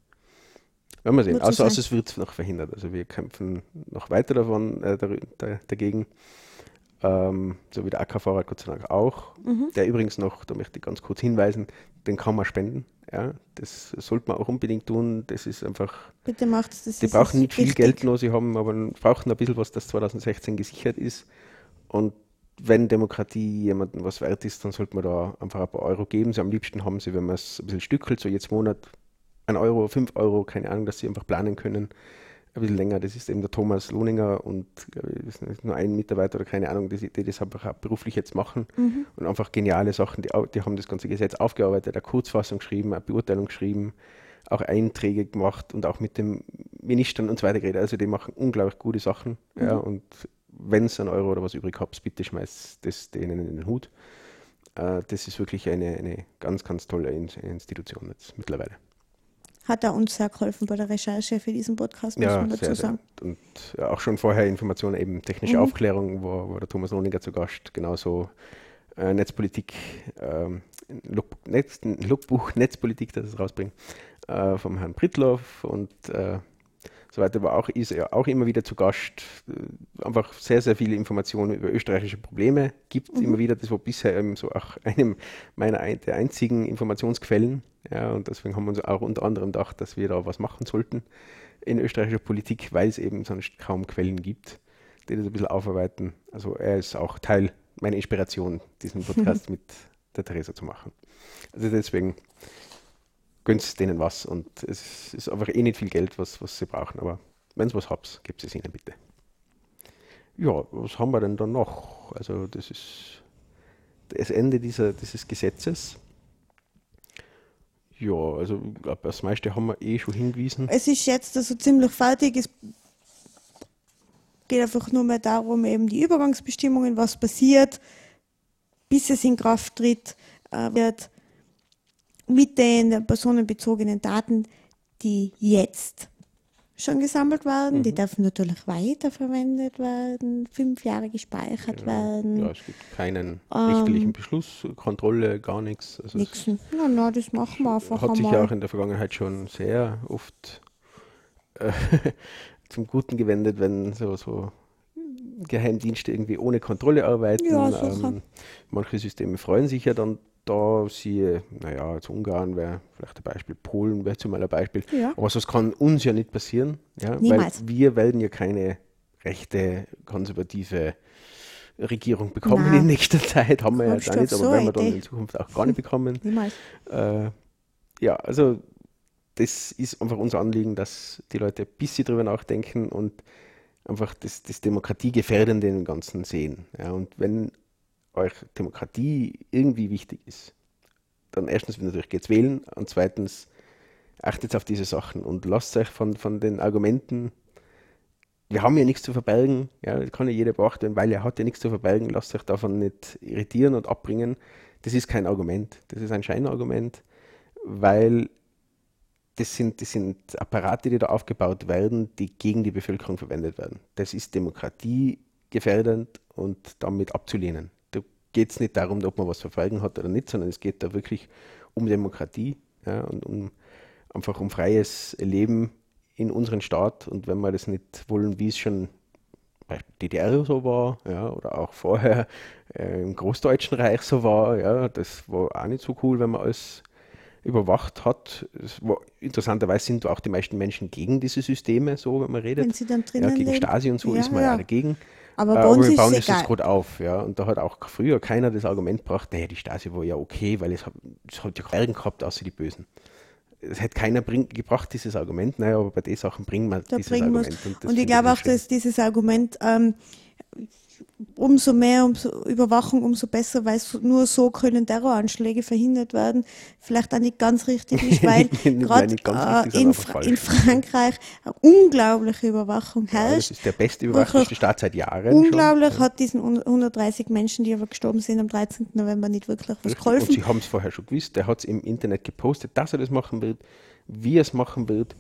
Werden wir sehen. So Außer, außer es wird noch verhindert. Also wir kämpfen noch weiter davon, äh, dagegen. Ähm, so wie der AK-Vorrat Gott sei Dank auch. Mhm. Der übrigens noch, da möchte ich ganz kurz hinweisen, den kann man spenden. Ja, das sollte man auch unbedingt tun. Das ist einfach Bitte macht es, das die brauchen nicht viel wichtig. Geld, nur sie haben, aber brauchen ein bisschen was, das 2016 gesichert ist. Und wenn Demokratie jemandem was wert ist, dann sollte man da einfach ein paar Euro geben. Sie am liebsten haben sie, wenn man es ein bisschen stückelt, so jetzt Monat ein Euro, fünf Euro, keine Ahnung, dass sie einfach planen können. Ein bisschen länger, das ist eben der Thomas Lohninger und nur ein Mitarbeiter oder keine Ahnung, die, die das einfach auch beruflich jetzt machen und einfach geniale Sachen. Die, die haben das ganze Gesetz aufgearbeitet, eine Kurzfassung geschrieben, eine Beurteilung geschrieben, auch Einträge gemacht und auch mit dem Ministern und so weiter geredet. Also die machen unglaublich gute Sachen. Ja, und wenn es einen Euro oder was übrig habt, bitte schmeißt das denen in den Hut. Äh, das ist wirklich eine, eine ganz, ganz tolle In Institution jetzt mittlerweile. Hat er uns sehr geholfen bei der Recherche für diesen Podcast, muss Ja, man dazu sehr, sehr. sagen. Und ja, auch schon vorher Informationen, eben technische Mhm. Aufklärung, wo, wo der Thomas Lohninger zu Gast, genauso äh, Netzpolitik, ähm, Look, Netz, Lookbuch Netzpolitik, das es rausbringt, äh, vom Herrn Brittloff und äh, so weiter, war auch, ist er auch immer wieder zu Gast, äh, einfach sehr, sehr viele Informationen über österreichische Probleme gibt. Mhm. Immer wieder, das war bisher eben so auch (laughs) einem meiner der einzigen Informationsquellen. Ja, und deswegen haben wir uns auch unter anderem gedacht, dass wir da was machen sollten in österreichischer Politik, weil es eben sonst kaum Quellen gibt, die das ein bisschen aufarbeiten. Also er ist auch Teil meiner Inspiration, diesen (laughs) Podcast mit der Theresa zu machen. Also deswegen gönnt denen was und es ist einfach eh nicht viel Geld, was, was sie brauchen, aber wenn es was habt, gebt es ihnen bitte. Ja, was haben wir denn da noch? Also das ist das Ende dieser, dieses Gesetzes. Ja, also ich glaube, das meiste haben wir eh schon hingewiesen. Es ist jetzt also ziemlich fertig. Es geht einfach nur mehr darum, eben die Übergangsbestimmungen, was passiert, bis es in Kraft tritt, äh, wird mit den personenbezogenen Daten, die jetzt schon gesammelt werden. Mhm. Die dürfen natürlich weiterverwendet werden, fünf Jahre gespeichert ja, werden. Ja, es gibt keinen richterlichen ähm, Beschluss, Kontrolle, gar nichts. Also nichts. Na, na, das machen wir einfach Hat sich ja auch in der Vergangenheit schon sehr oft äh, (laughs) zum Guten gewendet, wenn so, so Geheimdienste irgendwie ohne Kontrolle arbeiten. Ja, ähm, manche Systeme freuen sich ja dann da siehe, naja, jetzt Ungarn wäre vielleicht ein Beispiel, Polen wäre zumal ein Beispiel. Ja. Aber das kann uns ja nicht passieren, ja, weil wir werden ja keine rechte, konservative Regierung bekommen Nein. in nächster (laughs) Zeit. Haben wir ja gar nicht, aber so werden wir dann in Zukunft auch gar nicht bekommen. (laughs) Niemals. Äh, ja, also das ist einfach unser Anliegen, dass die Leute ein bisschen drüber nachdenken und einfach das, das Demokratiegefährdende im Ganzen sehen. Ja, und wenn euch Demokratie irgendwie wichtig ist, dann erstens natürlich geht's wählen und zweitens achtet auf diese Sachen und lasst euch von, von den Argumenten, wir haben ja nichts zu verbergen, ja, das kann ja jeder beachten, weil er hat ja nichts zu verbergen, lasst euch davon nicht irritieren und abbringen. Das ist kein Argument, das ist ein Scheinargument, weil das sind, das sind Apparate, die da aufgebaut werden, die gegen die Bevölkerung verwendet werden. Das ist demokratiegefährdend und damit abzulehnen geht es nicht darum, ob man was verfolgen hat oder nicht, sondern es geht da wirklich um Demokratie ja, und um einfach um freies Leben in unserem Staat. Und wenn wir das nicht wollen, wie es schon bei DDR so war, ja, oder auch vorher äh, im Großdeutschen Reich so war, ja, das war auch nicht so cool, wenn man alles überwacht hat. War, interessanterweise sind auch die meisten Menschen gegen diese Systeme, so wenn man redet. Wenn sie dann drinnen ja, gegen. Stasi und so ja, ist man ja, dagegen. Aber, bei uns aber wir bauen ist es jetzt gerade auf, ja. Und da hat auch früher keiner das Argument gebracht, naja, die Stasi war ja okay, weil es hat, es hat ja keinen gehabt, außer die Bösen. Es hätte keiner bring, gebracht, dieses Argument, naja, aber bei den Sachen bringen wir da dieses Argument. Und, und ich glaube auch, dass dieses Argument ähm, umso mehr umso Überwachung, umso besser, weil nur so können Terroranschläge verhindert werden. Vielleicht auch nicht ganz richtig ist, (laughs) weil gerade äh, in, Fra in, Frankreich eine unglaubliche Überwachung herrscht. Ja, das ist der beste überwachte Staat seit Jahren. Unglaublich schon. hat diesen 130 Menschen, die aber gestorben sind am 13. November, nicht wirklich was geholfen. Und sie haben es vorher schon gewusst. Der hat es im Internet gepostet, dass er das machen wird, wie er es machen wird.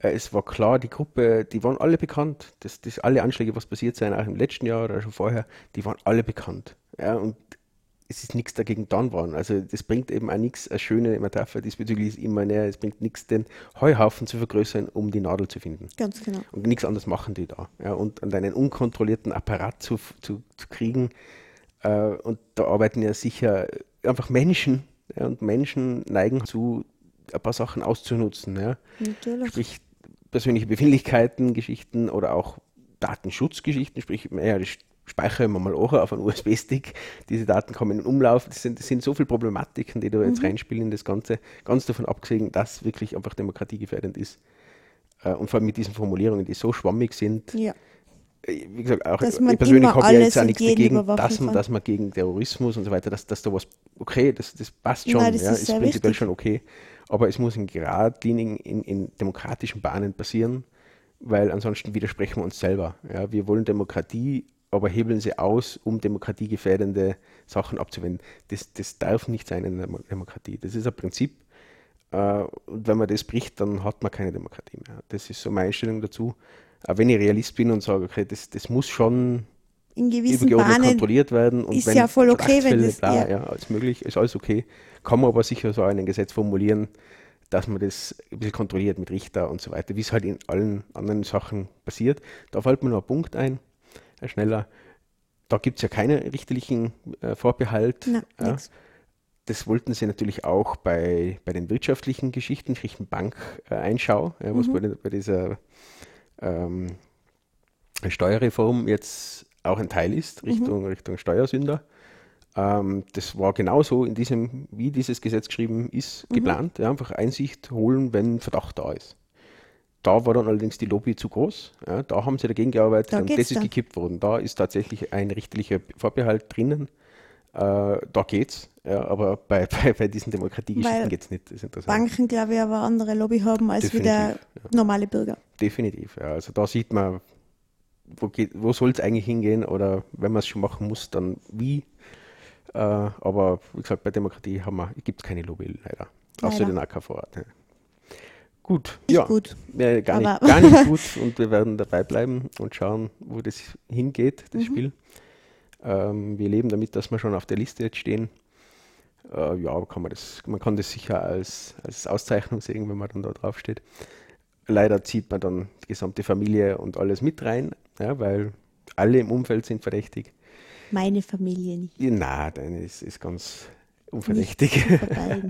Äh, es war klar, die Gruppe, die waren alle bekannt. Das, das, alle Anschläge, was passiert sind, auch im letzten Jahr oder schon vorher, die waren alle bekannt. Ja, und es ist nichts dagegen dann worden. Also das bringt eben auch nichts, eine schöne Metapher diesbezüglich ist immer näher, es bringt nichts, den Heuhaufen zu vergrößern, um die Nadel zu finden. Ganz genau. Und nichts anderes machen die da. Ja, und, und einen unkontrollierten Apparat zu, zu, zu kriegen, äh, und da arbeiten ja sicher einfach Menschen, ja, und Menschen neigen zu, ein paar Sachen auszunutzen. Ja. Natürlich. Sprich, persönliche Befindlichkeiten, Geschichten oder auch Datenschutzgeschichten, sprich, ja, das speichern wir mal auch auf einen USB-Stick, diese Daten kommen in Umlauf. Das sind, das sind so viele Problematiken, die da jetzt mhm. reinspielen in das Ganze, ganz davon abgesehen, dass wirklich einfach demokratiegefährdend ist. Äh, und vor allem mit diesen Formulierungen, die so schwammig sind. Ja. Äh, wie gesagt, auch ich persönlich habe ja jetzt auch nichts dagegen, dass man, dass man gegen Terrorismus und so weiter, dass, dass da was, okay, das, das passt schon, Nein, das ja, ist, ist prinzipiell schon okay aber es muss in geradlinigen, in, in demokratischen Bahnen passieren, weil ansonsten widersprechen wir uns selber. Ja, wir wollen Demokratie, aber hebeln sie aus, um demokratiegefährdende Sachen abzuwenden. Das, das darf nicht sein in der Demokratie. Das ist ein Prinzip. Äh, und wenn man das bricht, dann hat man keine Demokratie mehr. Das ist so meine Einstellung dazu. Aber wenn ich Realist bin und sage, okay, das, das muss schon in gewissen Bahnen kontrolliert werden und ist ja voll okay, wenn das ja. ja, alles möglich, ist alles okay. Kann man aber sicher so ein Gesetz formulieren, dass man das ein bisschen kontrolliert mit Richter und so weiter, wie es halt in allen anderen Sachen passiert. Da fällt mir noch ein Punkt ein. ein schneller. Da gibt es ja keinen richterlichen äh, Vorbehalt. Na, ja. Das wollten sie natürlich auch bei, bei den wirtschaftlichen Geschichten, Richtung Bank-Einschau, ja, was bei, bei dieser ähm, Steuerreform jetzt auch ein Teil ist, Richtung, Richtung Steuersünder. Ähm, das war genauso in diesem, wie dieses Gesetz geschrieben ist, geplant. Ja, einfach Einsicht holen, wenn Verdacht da ist. Da war dann allerdings die Lobby zu groß. Ja, da haben sie dagegen gearbeitet Da und das ist dann. gekippt worden. Da ist tatsächlich ein richterlicher Vorbehalt drinnen. Äh, da geht's. Ja, aber bei, (laughs) bei, bei diesen Demokratiegeschichten geht es nicht. Banken, glaube ich, aber andere Lobby haben als wie der Definitiv, normale Bürger. Definitiv. Ja. Also da sieht man, wo, geht- wo soll es eigentlich hingehen oder wenn man es schon machen muss, dann wie. Äh, aber wie gesagt, bei Demokratie gibt es keine Lobby leider. Außer den AKV. Ja. Gut, Nicht ja, gut. äh, gar, nicht, gar nicht (laughs) gut und wir werden dabei bleiben und schauen, wo das hingeht, Mhm. das Spiel. Ähm, wir leben damit, dass wir schon auf der Liste jetzt stehen. Äh, ja, aber kann man, das, man kann das sicher als, als Auszeichnung sehen, wenn man dann da drauf steht. Leider zieht man dann die gesamte Familie und alles mit rein, ja, weil alle im Umfeld sind verdächtig. Meine Familie nicht. Na, deine ist, ist ganz unverdächtig.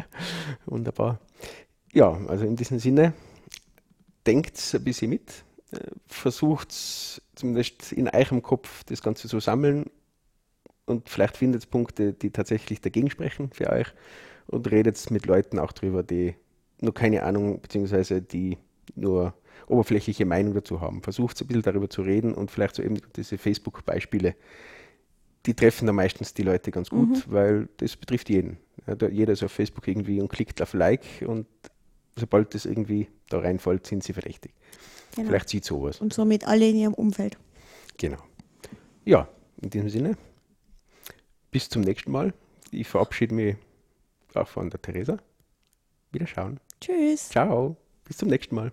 (laughs) Wunderbar. Ja, also in diesem Sinne, denkt ein bisschen mit, äh, versucht zumindest in eurem Kopf das Ganze zu sammeln und vielleicht findet ihr Punkte, die tatsächlich dagegen sprechen für euch und redet mit Leuten auch drüber, die nur keine Ahnung beziehungsweise die nur oberflächliche Meinung dazu haben. Versucht ein bisschen darüber zu reden und vielleicht so eben diese Facebook-Beispiele, die treffen dann meistens die Leute ganz gut, weil das betrifft jeden. Ja, da, jeder ist auf Facebook irgendwie und klickt auf Like und sobald das irgendwie da reinfällt, sind sie verdächtig. Genau. Vielleicht sieht sowas. Und somit alle in ihrem Umfeld. Genau. Ja, in diesem Sinne, bis zum nächsten Mal. Ich verabschiede mich auch von der Theresa. Wieder schauen. Tschüss. Ciao. Bis zum nächsten Mal.